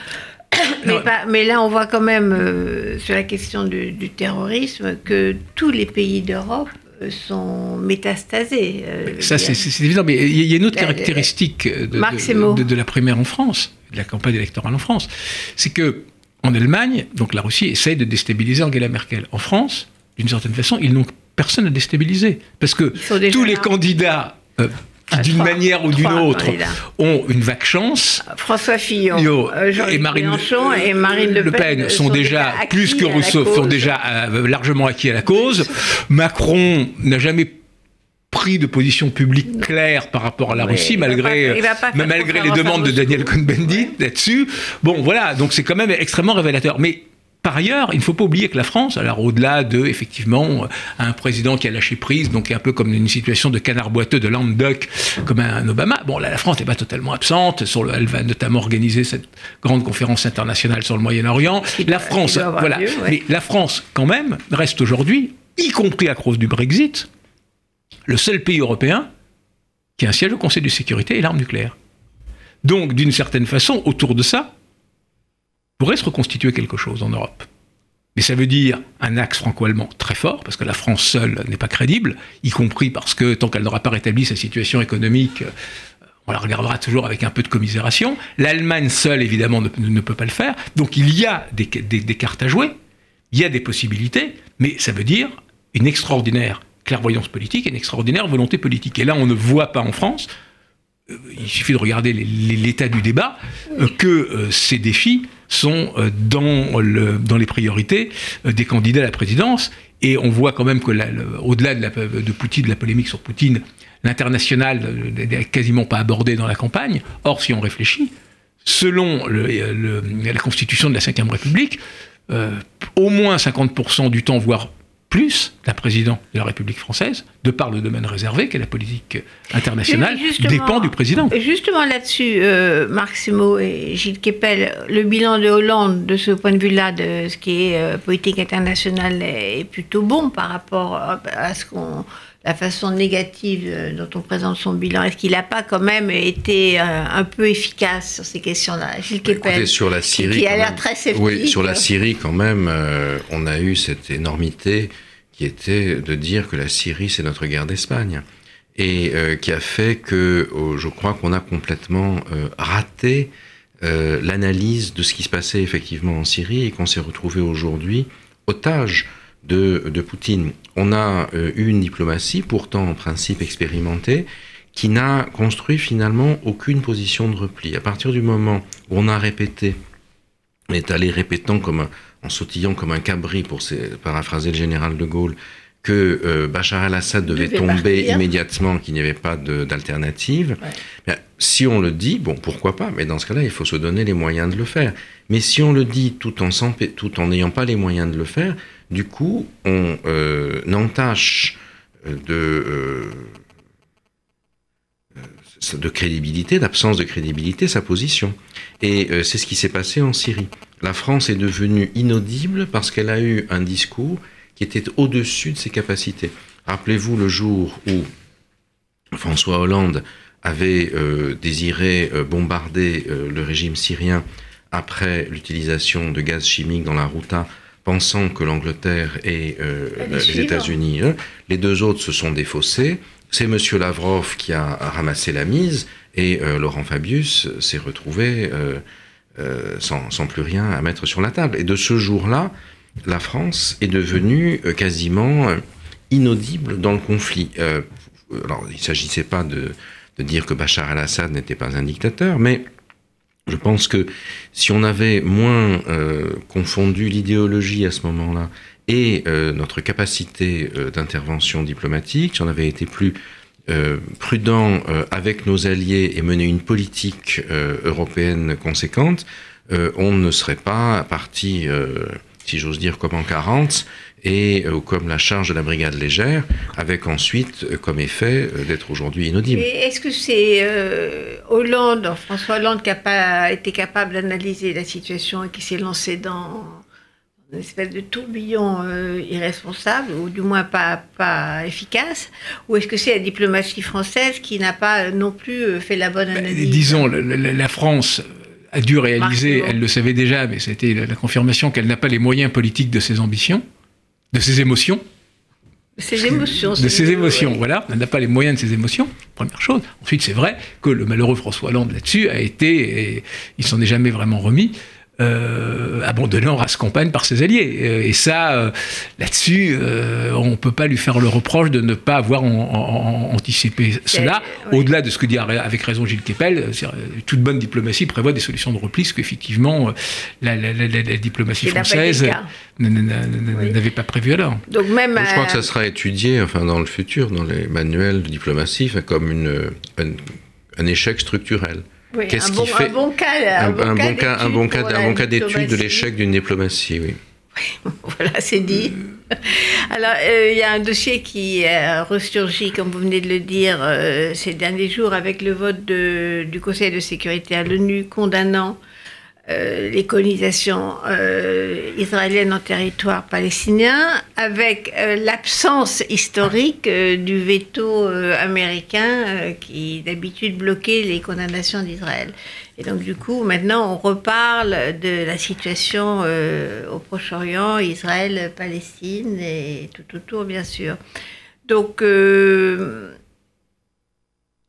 mais, là, on voit quand même, euh, sur la question du, terrorisme, que tous les pays d'Europe sont métastasés. Ça, c'est évident, mais il y a une autre caractéristique de, de, la primaire en France, de la campagne électorale en France, c'est que en Allemagne, donc la Russie essaye de déstabiliser Angela Merkel. En France, d'une certaine façon, ils n'ont personne à déstabiliser. Parce que tous les candidats, euh, ah, d'une manière ou d'une autre, ont une vague chance. François Fillon, euh, et Marine Mélenchon et Marine Le, Pen, sont, déjà, plus que Rousseau, sont déjà euh, largement acquis à la cause. Macron n'a jamais pris de position publique claire par rapport à la Russie, malgré, malgré les demandes de Daniel Cohn-Bendit là-dessus. Bon, voilà, donc c'est quand même extrêmement révélateur. Mais par ailleurs, il ne faut pas oublier que la France, alors au-delà de, effectivement, un président qui a lâché prise, donc un peu comme une situation de canard boiteux, de lame duck, comme un Obama, bon, là, la France n'est pas totalement absente. Sur le, elle va notamment organiser cette grande conférence internationale sur le Moyen-Orient. La France, voilà. Mais la France, quand même, reste aujourd'hui, y compris à cause du Brexit, le seul pays européen qui a un siège au Conseil de sécurité et l'arme nucléaire. Donc, d'une certaine façon, autour de ça, pourrait se reconstituer quelque chose en Europe. Mais ça veut dire un axe franco-allemand très fort, parce que la France seule n'est pas crédible, y compris parce que tant qu'elle n'aura pas rétabli sa situation économique, euh, on la regardera toujours avec un peu de commisération. L'Allemagne seule, évidemment, ne, peut pas le faire. Donc il y a des, cartes à jouer, il y a des possibilités, mais ça veut dire une extraordinaire clairvoyance politique une extraordinaire volonté politique. Et là, on ne voit pas en France, euh, il suffit de regarder l'état du débat, euh, que ces défis sont euh, dans, le, dans les priorités euh, des candidats à la présidence. Et on voit quand même que, au-delà de, de Poutine, de la polémique sur Poutine, l'international n'est quasiment pas abordé dans la campagne. Or, si on réfléchit, selon la constitution de la Ve République, euh, au moins 50% du temps, voire plus d'un président de la République française, de par le domaine réservé qu'est la politique internationale, dépend du président. Justement là-dessus, euh, Marc Simo et Gilles Kepel, le bilan de Hollande, de ce point de vue-là, de ce qui est euh, politique internationale, est plutôt bon par rapport à ce qu'on la façon négative euh, dont on présente son bilan Est-ce qu'il n'a pas quand même été un peu efficace sur ces questions-là? Gilles Kepel, sur la Syrie, qui, a l'air très sceptique. Oui, sur la Syrie quand même, on a eu cette énormité qui était de dire que la Syrie, c'est notre guerre d'Espagne. Et euh, qui a fait que oh, je crois qu'on a complètement euh, raté euh, l'analyse de ce qui se passait effectivement en Syrie et qu'on s'est retrouvé aujourd'hui otage de, de, Poutine. On a eu une diplomatie, pourtant en principe expérimentée, qui n'a construit finalement aucune position de repli. À partir du moment où on a répété, on est allé répétant comme un, en sautillant comme un cabri, pour paraphraser le général de Gaulle, que euh, Bachar el-Assad devait, tomber immédiatement, qu'il n'y avait pas d'alternative. Si on le dit, bon, pourquoi pas, mais dans ce cas-là, il faut se donner les moyens de le faire. Mais si on le dit tout en n'ayant pas les moyens de le faire, du coup, on euh, entache euh, de, de crédibilité, d'absence de crédibilité, sa position. Et c'est ce qui s'est passé en Syrie la France est devenue inaudible parce qu'elle a eu un discours qui était au-dessus de ses capacités. Rappelez-vous le jour où François Hollande avait euh, désiré euh, bombarder euh, le régime syrien après l'utilisation de gaz chimique dans la Routa, pensant que l'Angleterre et les États-Unis, hein, les deux autres se sont défaussés. C'est M. Lavrov qui a ramassé la mise et Laurent Fabius s'est retrouvé euh, sans, plus rien à mettre sur la table. Et de ce jour-là, la France est devenue euh, quasiment euh, inaudible dans le conflit. alors, il ne s'agissait pas de, dire que Bachar el-Assad n'était pas un dictateur, mais je pense que si on avait moins confondu l'idéologie à ce moment-là et notre capacité d'intervention diplomatique, si on avait été plus euh, prudent euh, avec nos alliés et mener une politique euh, européenne conséquente, on ne serait pas parti, si j'ose dire, comme en 40 et comme la charge de la brigade légère, avec ensuite comme effet d'être aujourd'hui inaudible. Est-ce que c'est Hollande, François Hollande, qui n'a pas été capable d'analyser la situation et qui s'est lancé dans une espèce de tourbillon euh, irresponsable, ou du moins pas, pas efficace, ou est-ce que c'est la diplomatie française qui n'a pas non plus euh, fait la bonne bah, analyse? Disons, la, France a dû réaliser, elle le savait déjà, mais c'était la, confirmation qu'elle n'a pas les moyens politiques de ses ambitions, de ses émotions. Ses émotions. De ses émotions, voilà. On n'a pas les moyens de ses émotions, première chose. Ensuite, c'est vrai que le malheureux François Hollande là-dessus a été, et il s'en est jamais vraiment remis, euh, abandonné en race campagne par ses alliés. Euh, et ça, euh, là-dessus, on ne peut pas lui faire le reproche de ne pas avoir anticipé cela, au-delà de ce que dit avec raison Gilles Kepel, toute bonne diplomatie prévoit des solutions de repli, ce qu'effectivement la, diplomatie française n'avait pas prévu alors. Donc même Je crois que ça sera étudié enfin, dans le futur, dans les manuels de diplomatie, comme une, un échec structurel. Qu'est-ce qui fait un bon cas, un, bon, cas, un bon cas, un bon cas d'étude de l'échec d'une diplomatie, oui. voilà, c'est dit. Alors, euh, il y a un dossier qui a ressurgi, comme vous venez de le dire, euh, ces derniers jours avec le vote de, du Conseil de sécurité à l'ONU condamnant euh, les colonisations euh, israéliennes en territoire palestinien, avec euh, l'absence historique du veto américain qui d'habitude bloquait les condamnations d'Israël. Et donc du coup, maintenant, on reparle de la situation au Proche-Orient, Israël, Palestine et tout autour, bien sûr. Donc,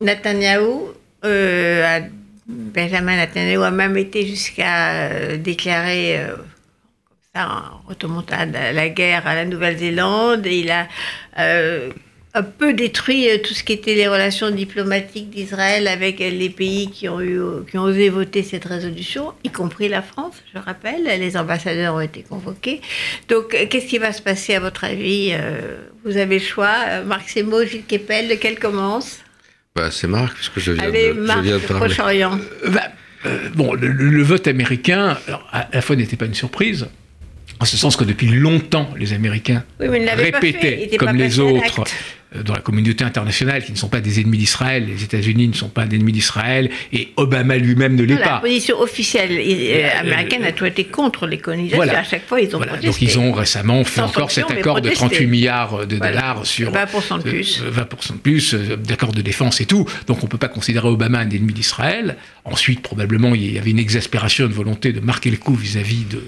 Netanyahou a Benjamin Netanyahu a même été jusqu'à euh, déclarer euh, en remontant la guerre à la Nouvelle-Zélande. Il a euh, un peu détruit tout ce qui était les relations diplomatiques d'Israël avec les pays qui ont, eu, qui ont osé voter cette résolution, y compris la France, je rappelle. Les ambassadeurs ont été convoqués. Donc, qu'est-ce qui va se passer à votre avis Vous avez le choix. Marc Semo, Gilles Kepel, lequel commence? Bah, c'est Marc, puisque je viens, Allez, de, Marc, je viens de parler. Proche-Orient. Euh, bah, euh, bon, le, vote américain, alors, à la fois n'était pas une surprise, en ce sens que depuis longtemps, les Américains répétaient, comme les autres, euh, dans la communauté internationale, qui ne sont pas des ennemis d'Israël, les États-Unis ne sont pas des ennemis d'Israël, et Obama lui-même ne l'est pas. La position officielle euh, américaine a toujours été contre les colonisations. À chaque fois, ils ont protesté. Donc ils ont récemment fait encore cet accord de 38 milliards de dollars sur 20% de plus, 20% de plus d'accord de défense et tout. Donc on ne peut pas considérer Obama un ennemi d'Israël. Ensuite, probablement, il y avait une exaspération, une volonté de marquer le coup vis-à-vis de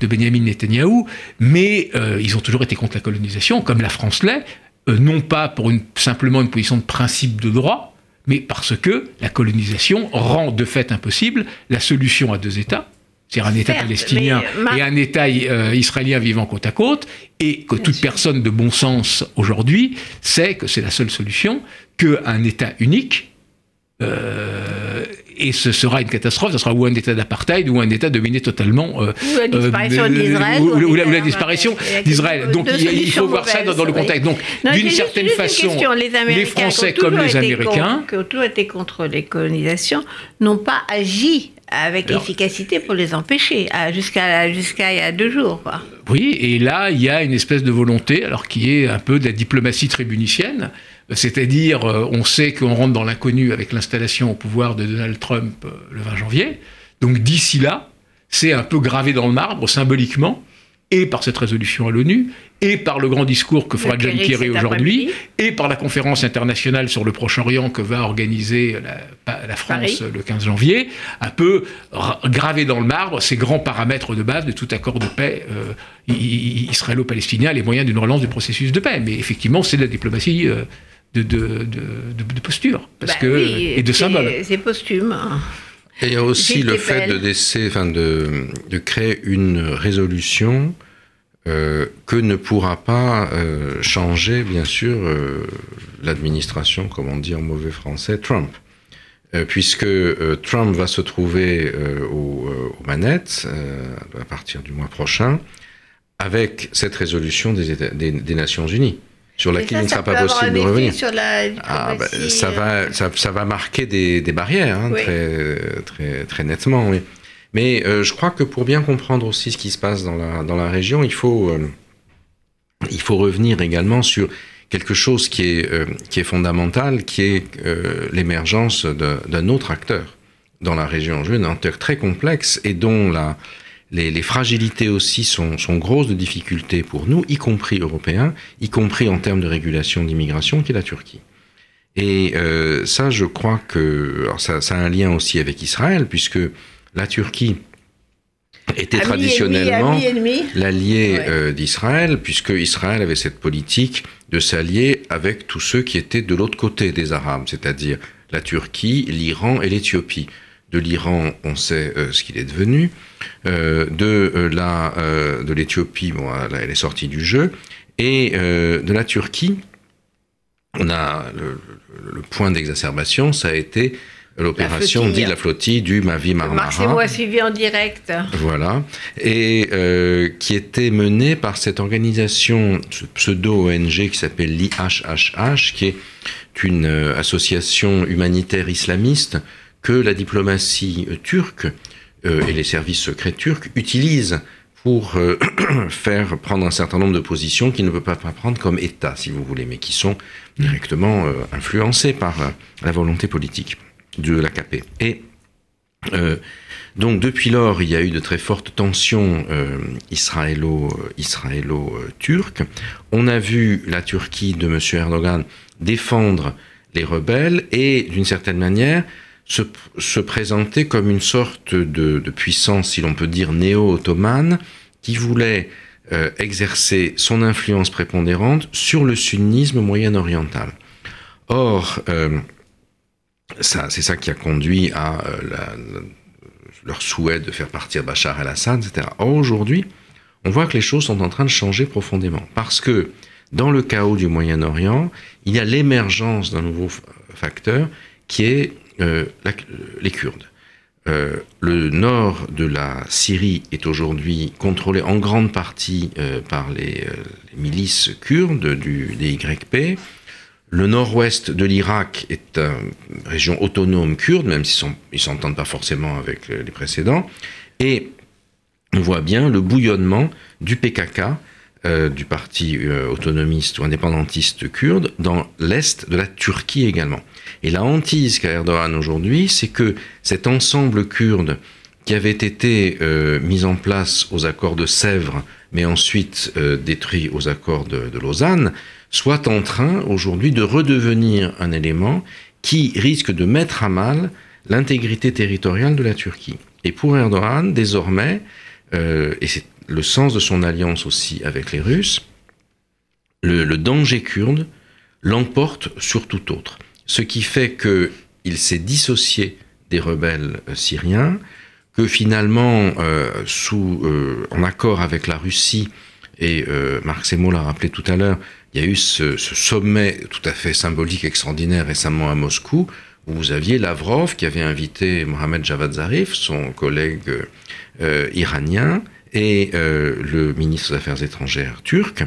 de Benjamin Netanyahou, mais euh, ils ont toujours été contre la colonisation, comme la France l'est, euh, non pas pour une, simplement une position de principe de droit, mais parce que la colonisation rend de fait impossible la solution à deux États, c'est-à-dire un État palestinien et un État euh, israélien vivant côte à côte, et que toute personne de bon sens aujourd'hui sait que c'est la seule solution, qu'un État unique euh, et ce sera une catastrophe, ce sera ou un état d'apartheid ou un état dominé totalement. Euh, ou la disparition d'Israël. Ou, la, disparition d'Israël. Donc il, faut voir ça dans, le contexte. Donc d'une certaine façon, les, Français comme les Américains. qui ont toujours été contre les colonisations, n'ont pas agi avec efficacité pour les empêcher, jusqu'à jusqu'à il y a deux jours. Quoi. Oui, et là, il y a une espèce de volonté, alors qui est un peu de la diplomatie trébunicienne, c'est-à-dire, euh, on sait qu'on rentre dans l'inconnu avec l'installation au pouvoir de Donald Trump euh, le 20 janvier. Donc d'ici là, c'est un peu gravé dans le marbre symboliquement, et par cette résolution à l'ONU, et par le grand discours que fera John Kerry aujourd'hui, et par la conférence internationale sur le Proche-Orient que va organiser la, France le 15 janvier, un peu gravé dans le marbre ces grands paramètres de base de tout accord de paix euh, israélo-palestinien, les moyens d'une relance du processus de paix. Mais effectivement, c'est de la diplomatie de, de, de, posture parce bah que, et de symbole. C'est posthume. Et il y a aussi le fait de, enfin de, de, créer une résolution euh, que ne pourra pas euh, changer, bien sûr, euh, l'administration, comme on dit en mauvais français, Trump. puisque Trump va se trouver aux, aux, manettes à partir du mois prochain avec cette résolution des, des Nations Unies sur laquelle il ne sera pas possible de revenir. Ah, bah, ça, va, euh. ça, ça, va marquer des, des barrières, hein, très, très, très nettement. Oui. Mais euh, je crois que pour bien comprendre aussi ce qui se passe dans la, dans la région, il faut, euh, il faut revenir également sur quelque chose qui est, qui est fondamental, qui est l'émergence d'un autre acteur dans la région, un acteur très complexe et dont la, les, fragilités aussi sont, grosses de difficultés pour nous, y compris européens, y compris en termes de régulation d'immigration, qui est la Turquie. Et euh, ça, je crois que ça, a un lien aussi avec Israël, puisque la Turquie était Ami, traditionnellement l'allié Ouais. euh, d'Israël, puisque Israël avait cette politique de s'allier avec tous ceux qui étaient de l'autre côté des Arabes, c'est-à-dire la Turquie, l'Iran et l'Éthiopie. De l'Iran, on sait euh, ce qu'il est devenu. Euh, de euh, la euh, de l'Éthiopie, bon, elle, est sortie du jeu. Et de la Turquie, on a le, point d'exacerbation, ça a été l'opération flottille. dite la flottile du Mavi Marmara. moi suivi en direct. Voilà, et euh, qui était menée par cette organisation ce pseudo-ONG qui s'appelle l'IHHH, qui est une association humanitaire islamiste que la diplomatie euh, turque euh, et les services secrets turcs utilisent pour euh, faire prendre un certain nombre de positions qu'ils ne peuvent pas prendre comme État, si vous voulez, mais qui sont directement influencées par la volonté politique de l'AKP. Et donc depuis lors, il y a eu de très fortes tensions israélo, israélo-turques. On a vu la Turquie de M. Erdogan défendre les rebelles et, d'une certaine manière, se, se présenter comme une sorte de, puissance, si l'on peut dire, néo-ottomane, qui voulait euh, exercer son influence prépondérante sur le sunnisme moyen-oriental. Or, euh, c'est ça qui a conduit à euh, leur souhait de faire partir Bachar el-Assad, etc. Or, aujourd'hui, on voit que les choses sont en train de changer profondément. Parce que dans le chaos du Moyen-Orient, il y a l'émergence d'un nouveau facteur qui est euh, les Kurdes. Euh, le nord de la Syrie est aujourd'hui contrôlé en grande partie euh, par les, milices kurdes du, des YP. Le nord-ouest de l'Irak est une région autonome kurde, même s'ils ne s'entendent pas forcément avec les précédents. Et on voit bien le bouillonnement du PKK, du parti autonomiste ou indépendantiste kurde, dans l'est de la Turquie également. Et la hantise qu'a Erdogan aujourd'hui, c'est que cet ensemble kurde qui avait été euh, mis en place aux accords de Sèvres, mais ensuite euh, détruit aux accords de, Lausanne, soit en train aujourd'hui de redevenir un élément qui risque de mettre à mal l'intégrité territoriale de la Turquie. Et pour Erdogan, désormais, euh, et c'est le sens de son alliance aussi avec les Russes, le danger kurde l'emporte sur tout autre. Ce qui fait qu'il s'est dissocié des rebelles euh, syriens, que finalement, euh, euh, en accord avec la Russie, et euh, Marc Semo l'a rappelé tout à l'heure, il y a eu ce, sommet tout à fait symbolique, extraordinaire récemment à Moscou, où vous aviez Lavrov qui avait invité Mohamed Javad Zarif, son collègue iranien, et le ministre des Affaires étrangères turc,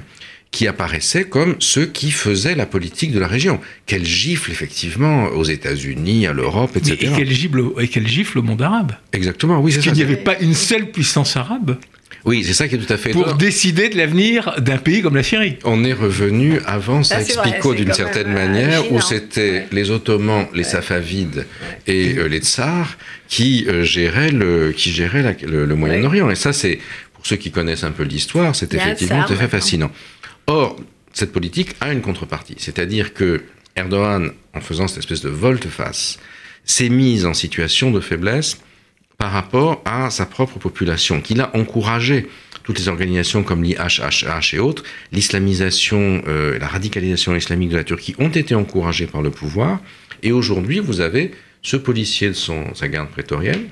qui apparaissaient comme ceux qui faisaient la politique de la région. Quelle gifle, effectivement, aux États-Unis, à l'Europe, Mais- etc. et, quel gifle, et quel gifle au monde arabe Exactement, oui, c'est ça. Qu'il n'y avait pas une seule puissance arabe Oui, c'est ça qui est tout à fait pour étonnant. décider de l'avenir d'un pays comme la Syrie. On est revenu avant c'est d'une certaine euh, manière, où c'était Ouais. les Ottomans, les Safavides et euh, les Tsars qui euh, géraient le, qui géraient la- le, le Moyen-Orient. Et ça, c'est pour ceux qui connaissent un peu l'histoire, c'est Il effectivement tout à fait maintenant. fascinant. Or, cette politique a une contrepartie, c'est-à-dire que Erdogan, en faisant cette espèce de volte-face, s'est mis en situation de faiblesse par rapport à sa propre population, qu'il a encouragé toutes les organisations comme l'IHHH et autres, l'islamisation, euh, la radicalisation islamique de la Turquie ont été encouragées par le pouvoir. Et aujourd'hui, vous avez ce policier de sa garde prétorienne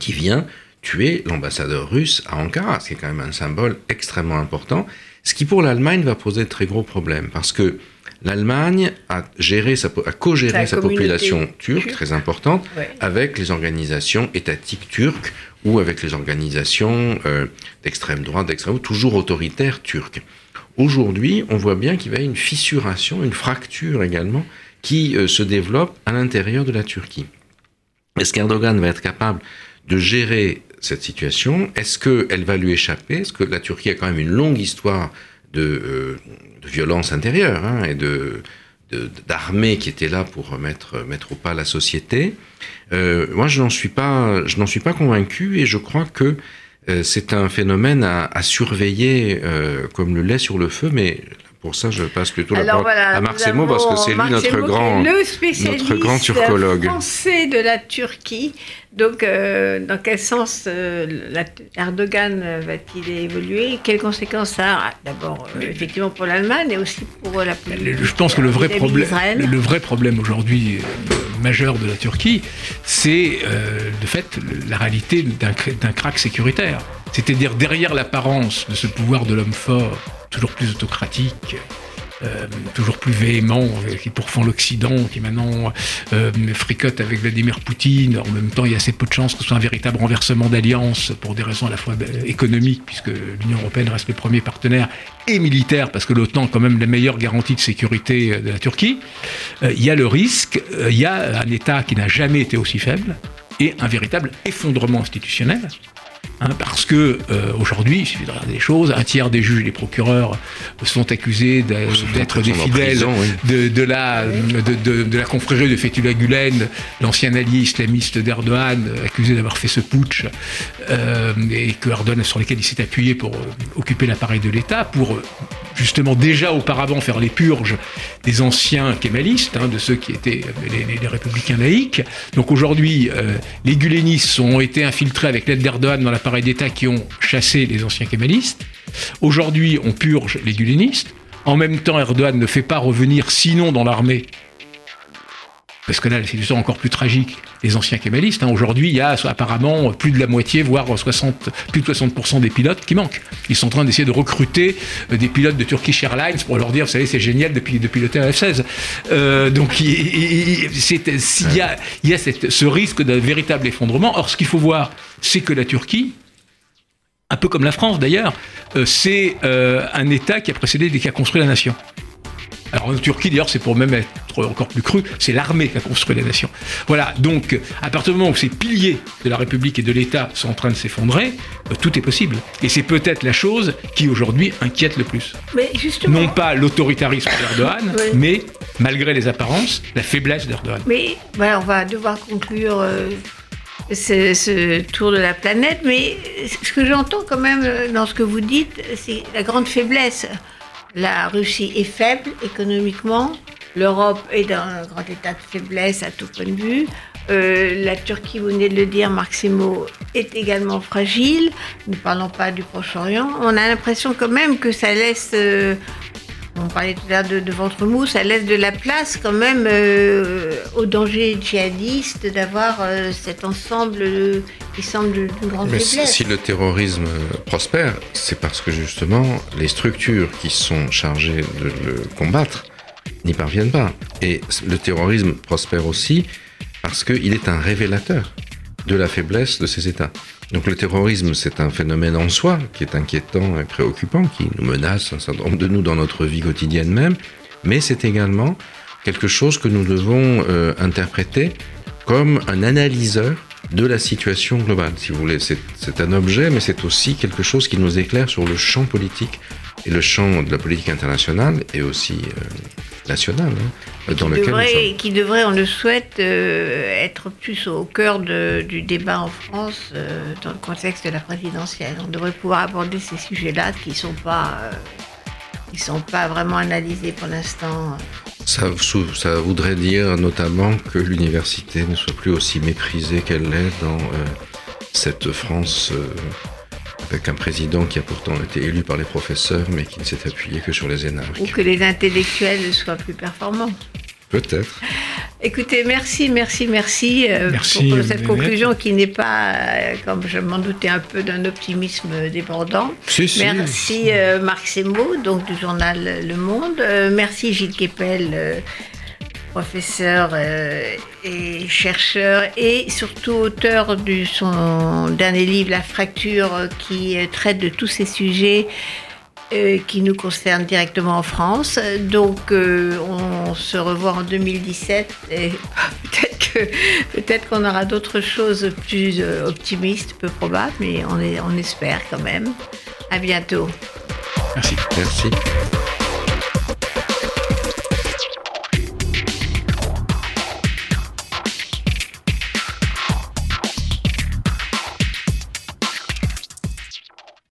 qui vient tuer l'ambassadeur russe à Ankara, ce qui est quand même un symbole extrêmement important, ce qui pour l'Allemagne va poser de très gros problèmes, parce que l'Allemagne a géré sa, a co-géré Sa population turque, turque. très importante, Ouais. avec les organisations étatiques turques ou avec les organisations euh, d'extrême droite, d'extrême droite, toujours autoritaires turques. Aujourd'hui, on voit bien qu'il y a une fissuration, une fracture également, qui euh, se développe à l'intérieur de la Turquie. Est-ce qu'Erdogan va être capable de gérer cette situation Est-ce qu'elle va lui échapper? Est-ce que la Turquie a quand même une longue histoire de, euh, de violence intérieure hein, et de d'armées qui étaient là pour mettre, mettre au pas la société? Euh, moi, je n'en suis pas, je n'en suis pas convaincu et je crois que euh, c'est un phénomène à, à surveiller euh, comme le lait sur le feu, mais pour ça, je passe plutôt la parole à Marc Semo parce que c'est lui notre grand, le spécialiste notre grand turcologue. français de la Turquie. Donc, euh, dans quel sens euh, Erdogan va-t-il évoluer? Quelles conséquences ça a D'abord, euh, effectivement, pour l'Allemagne et aussi pour la politique. Je pense que le vrai problème, le vrai problème aujourd'hui majeur de la Turquie, c'est de fait la réalité d'un crack sécuritaire. C'est-à-dire derrière l'apparence de ce pouvoir de l'homme fort, toujours plus autocratique, euh, toujours plus véhément, euh, qui pourfend l'Occident, qui maintenant euh, fricote avec Vladimir Poutine. En même temps, il y a assez peu de chances que ce soit un véritable renversement d'alliance pour des raisons à la fois économiques, puisque l'Union européenne reste le premier partenaire, et militaire, parce que l'OTAN est quand même la meilleure garantie de sécurité de la Turquie. il y a le risque, il y a un État qui n'a jamais été aussi faible, et un véritable effondrement institutionnel. Hein, parce que euh, aujourd'hui, il suffit de regarder les choses, un tiers des juges et des procureurs sont accusés d'être des fidèles de, la, de, la confrérie de Fethullah Gulen, l'ancien allié islamiste d'Erdogan, accusé d'avoir fait ce putsch, euh, et que Erdogan, sur lesquels il s'est appuyé pour euh, occuper l'appareil de l'État, pour justement déjà auparavant faire les purges des anciens kémalistes, hein, de ceux qui étaient les, républicains laïcs. Donc aujourd'hui, les gulenistes ont été infiltrés avec l'aide d'Erdogan dans la l'appareil d'État qui ont chassé les anciens kémalistes. Aujourd'hui, on purge les gulenistes. En même temps, Erdogan ne fait pas revenir, sinon dans l'armée, parce que là, c'est situation encore plus tragique, les anciens kémalistes. Hein. Aujourd'hui, il y a apparemment plus de la moitié, voire 60, plus de 60% des pilotes qui manquent. Ils sont en train d'essayer de recruter euh, des pilotes de Turkish Airlines pour leur dire, vous savez, c'est génial de, piloter un F-16. Euh, donc, il, y a, il y a ce risque d'un véritable effondrement. Or, ce qu'il faut voir, c'est que la Turquie, un peu comme la France d'ailleurs, euh, c'est un État qui a précédé et qui a construit la nation. Alors en Turquie, d'ailleurs, c'est pour même être encore plus cru, c'est l'armée qui a construit la nation. Voilà, donc à partir du moment où ces piliers de la République et de l'État sont en train de s'effondrer, euh, tout est possible. Et c'est peut-être la chose qui aujourd'hui inquiète le plus. Mais justement... Non pas l'autoritarisme d'Erdogan, mais malgré les apparences, la faiblesse d'Erdogan. Mais voilà, on va devoir conclure. Euh, ce, ce, tour de la planète, mais ce que j'entends quand même euh, dans ce que vous dites, c'est la grande faiblesse la Russie est faible économiquement, l'Europe est dans un grand état de faiblesse à tout point de vue, euh, la Turquie, vous venez de le dire, Maximo, est également fragile, ne parlons pas du Proche-Orient. On a l'impression quand même que ça laisse euh, on parlait tout à l'heure de, ventre mou, ça laisse de la place quand même euh, au danger djihadiste d'avoir euh, cet ensemble qui semble d'une grande Mais Si le terrorisme prospère, c'est parce que justement les structures qui sont chargées de le combattre n'y parviennent pas. Et le terrorisme prospère aussi parce qu'il est un révélateur de la faiblesse de ces États. Donc le terrorisme, c'est un phénomène en soi qui est inquiétant et préoccupant, qui nous menace un certain nombre de nous dans notre vie quotidienne même, mais c'est également quelque chose que nous devons euh, interpréter comme un analyseur de la situation globale, si vous voulez. C'est un objet, mais c'est aussi quelque chose qui nous éclaire sur le champ politique et le champ de la politique internationale et aussi euh, nationale hein, dans lequel devrait, Qui devrait, on le souhaite, euh, être plus au cœur du débat en France euh, dans le contexte de la présidentielle. On devrait pouvoir aborder ces sujets-là qui ne sont, pas, sont pas vraiment analysés pour l'instant. Ça, ça, voudrait dire notamment que l'université ne soit plus aussi méprisée qu'elle l'est dans cette France avec un président qui a pourtant été élu par les professeurs, mais qui ne s'est appuyé que sur les énarques. Ou que les intellectuels soient plus performants. Peut-être. Écoutez, merci, merci, merci, euh, pour cette conclusion qui n'est pas, euh, comme je m'en doutais un peu, d'un optimisme débordant. merci euh, Marc Semo, donc du journal Le Monde. merci Gilles Kepel professeur euh, et chercheur et surtout auteur de son dernier livre La fracture qui euh, traite de tous ces sujets euh, qui nous concernent directement en France. Donc on se revoit en 2017 et peut-être peut-être qu'on aura d'autres choses plus optimistes, peu probables, mais on, est, on espère quand même. À bientôt. Merci. Merci.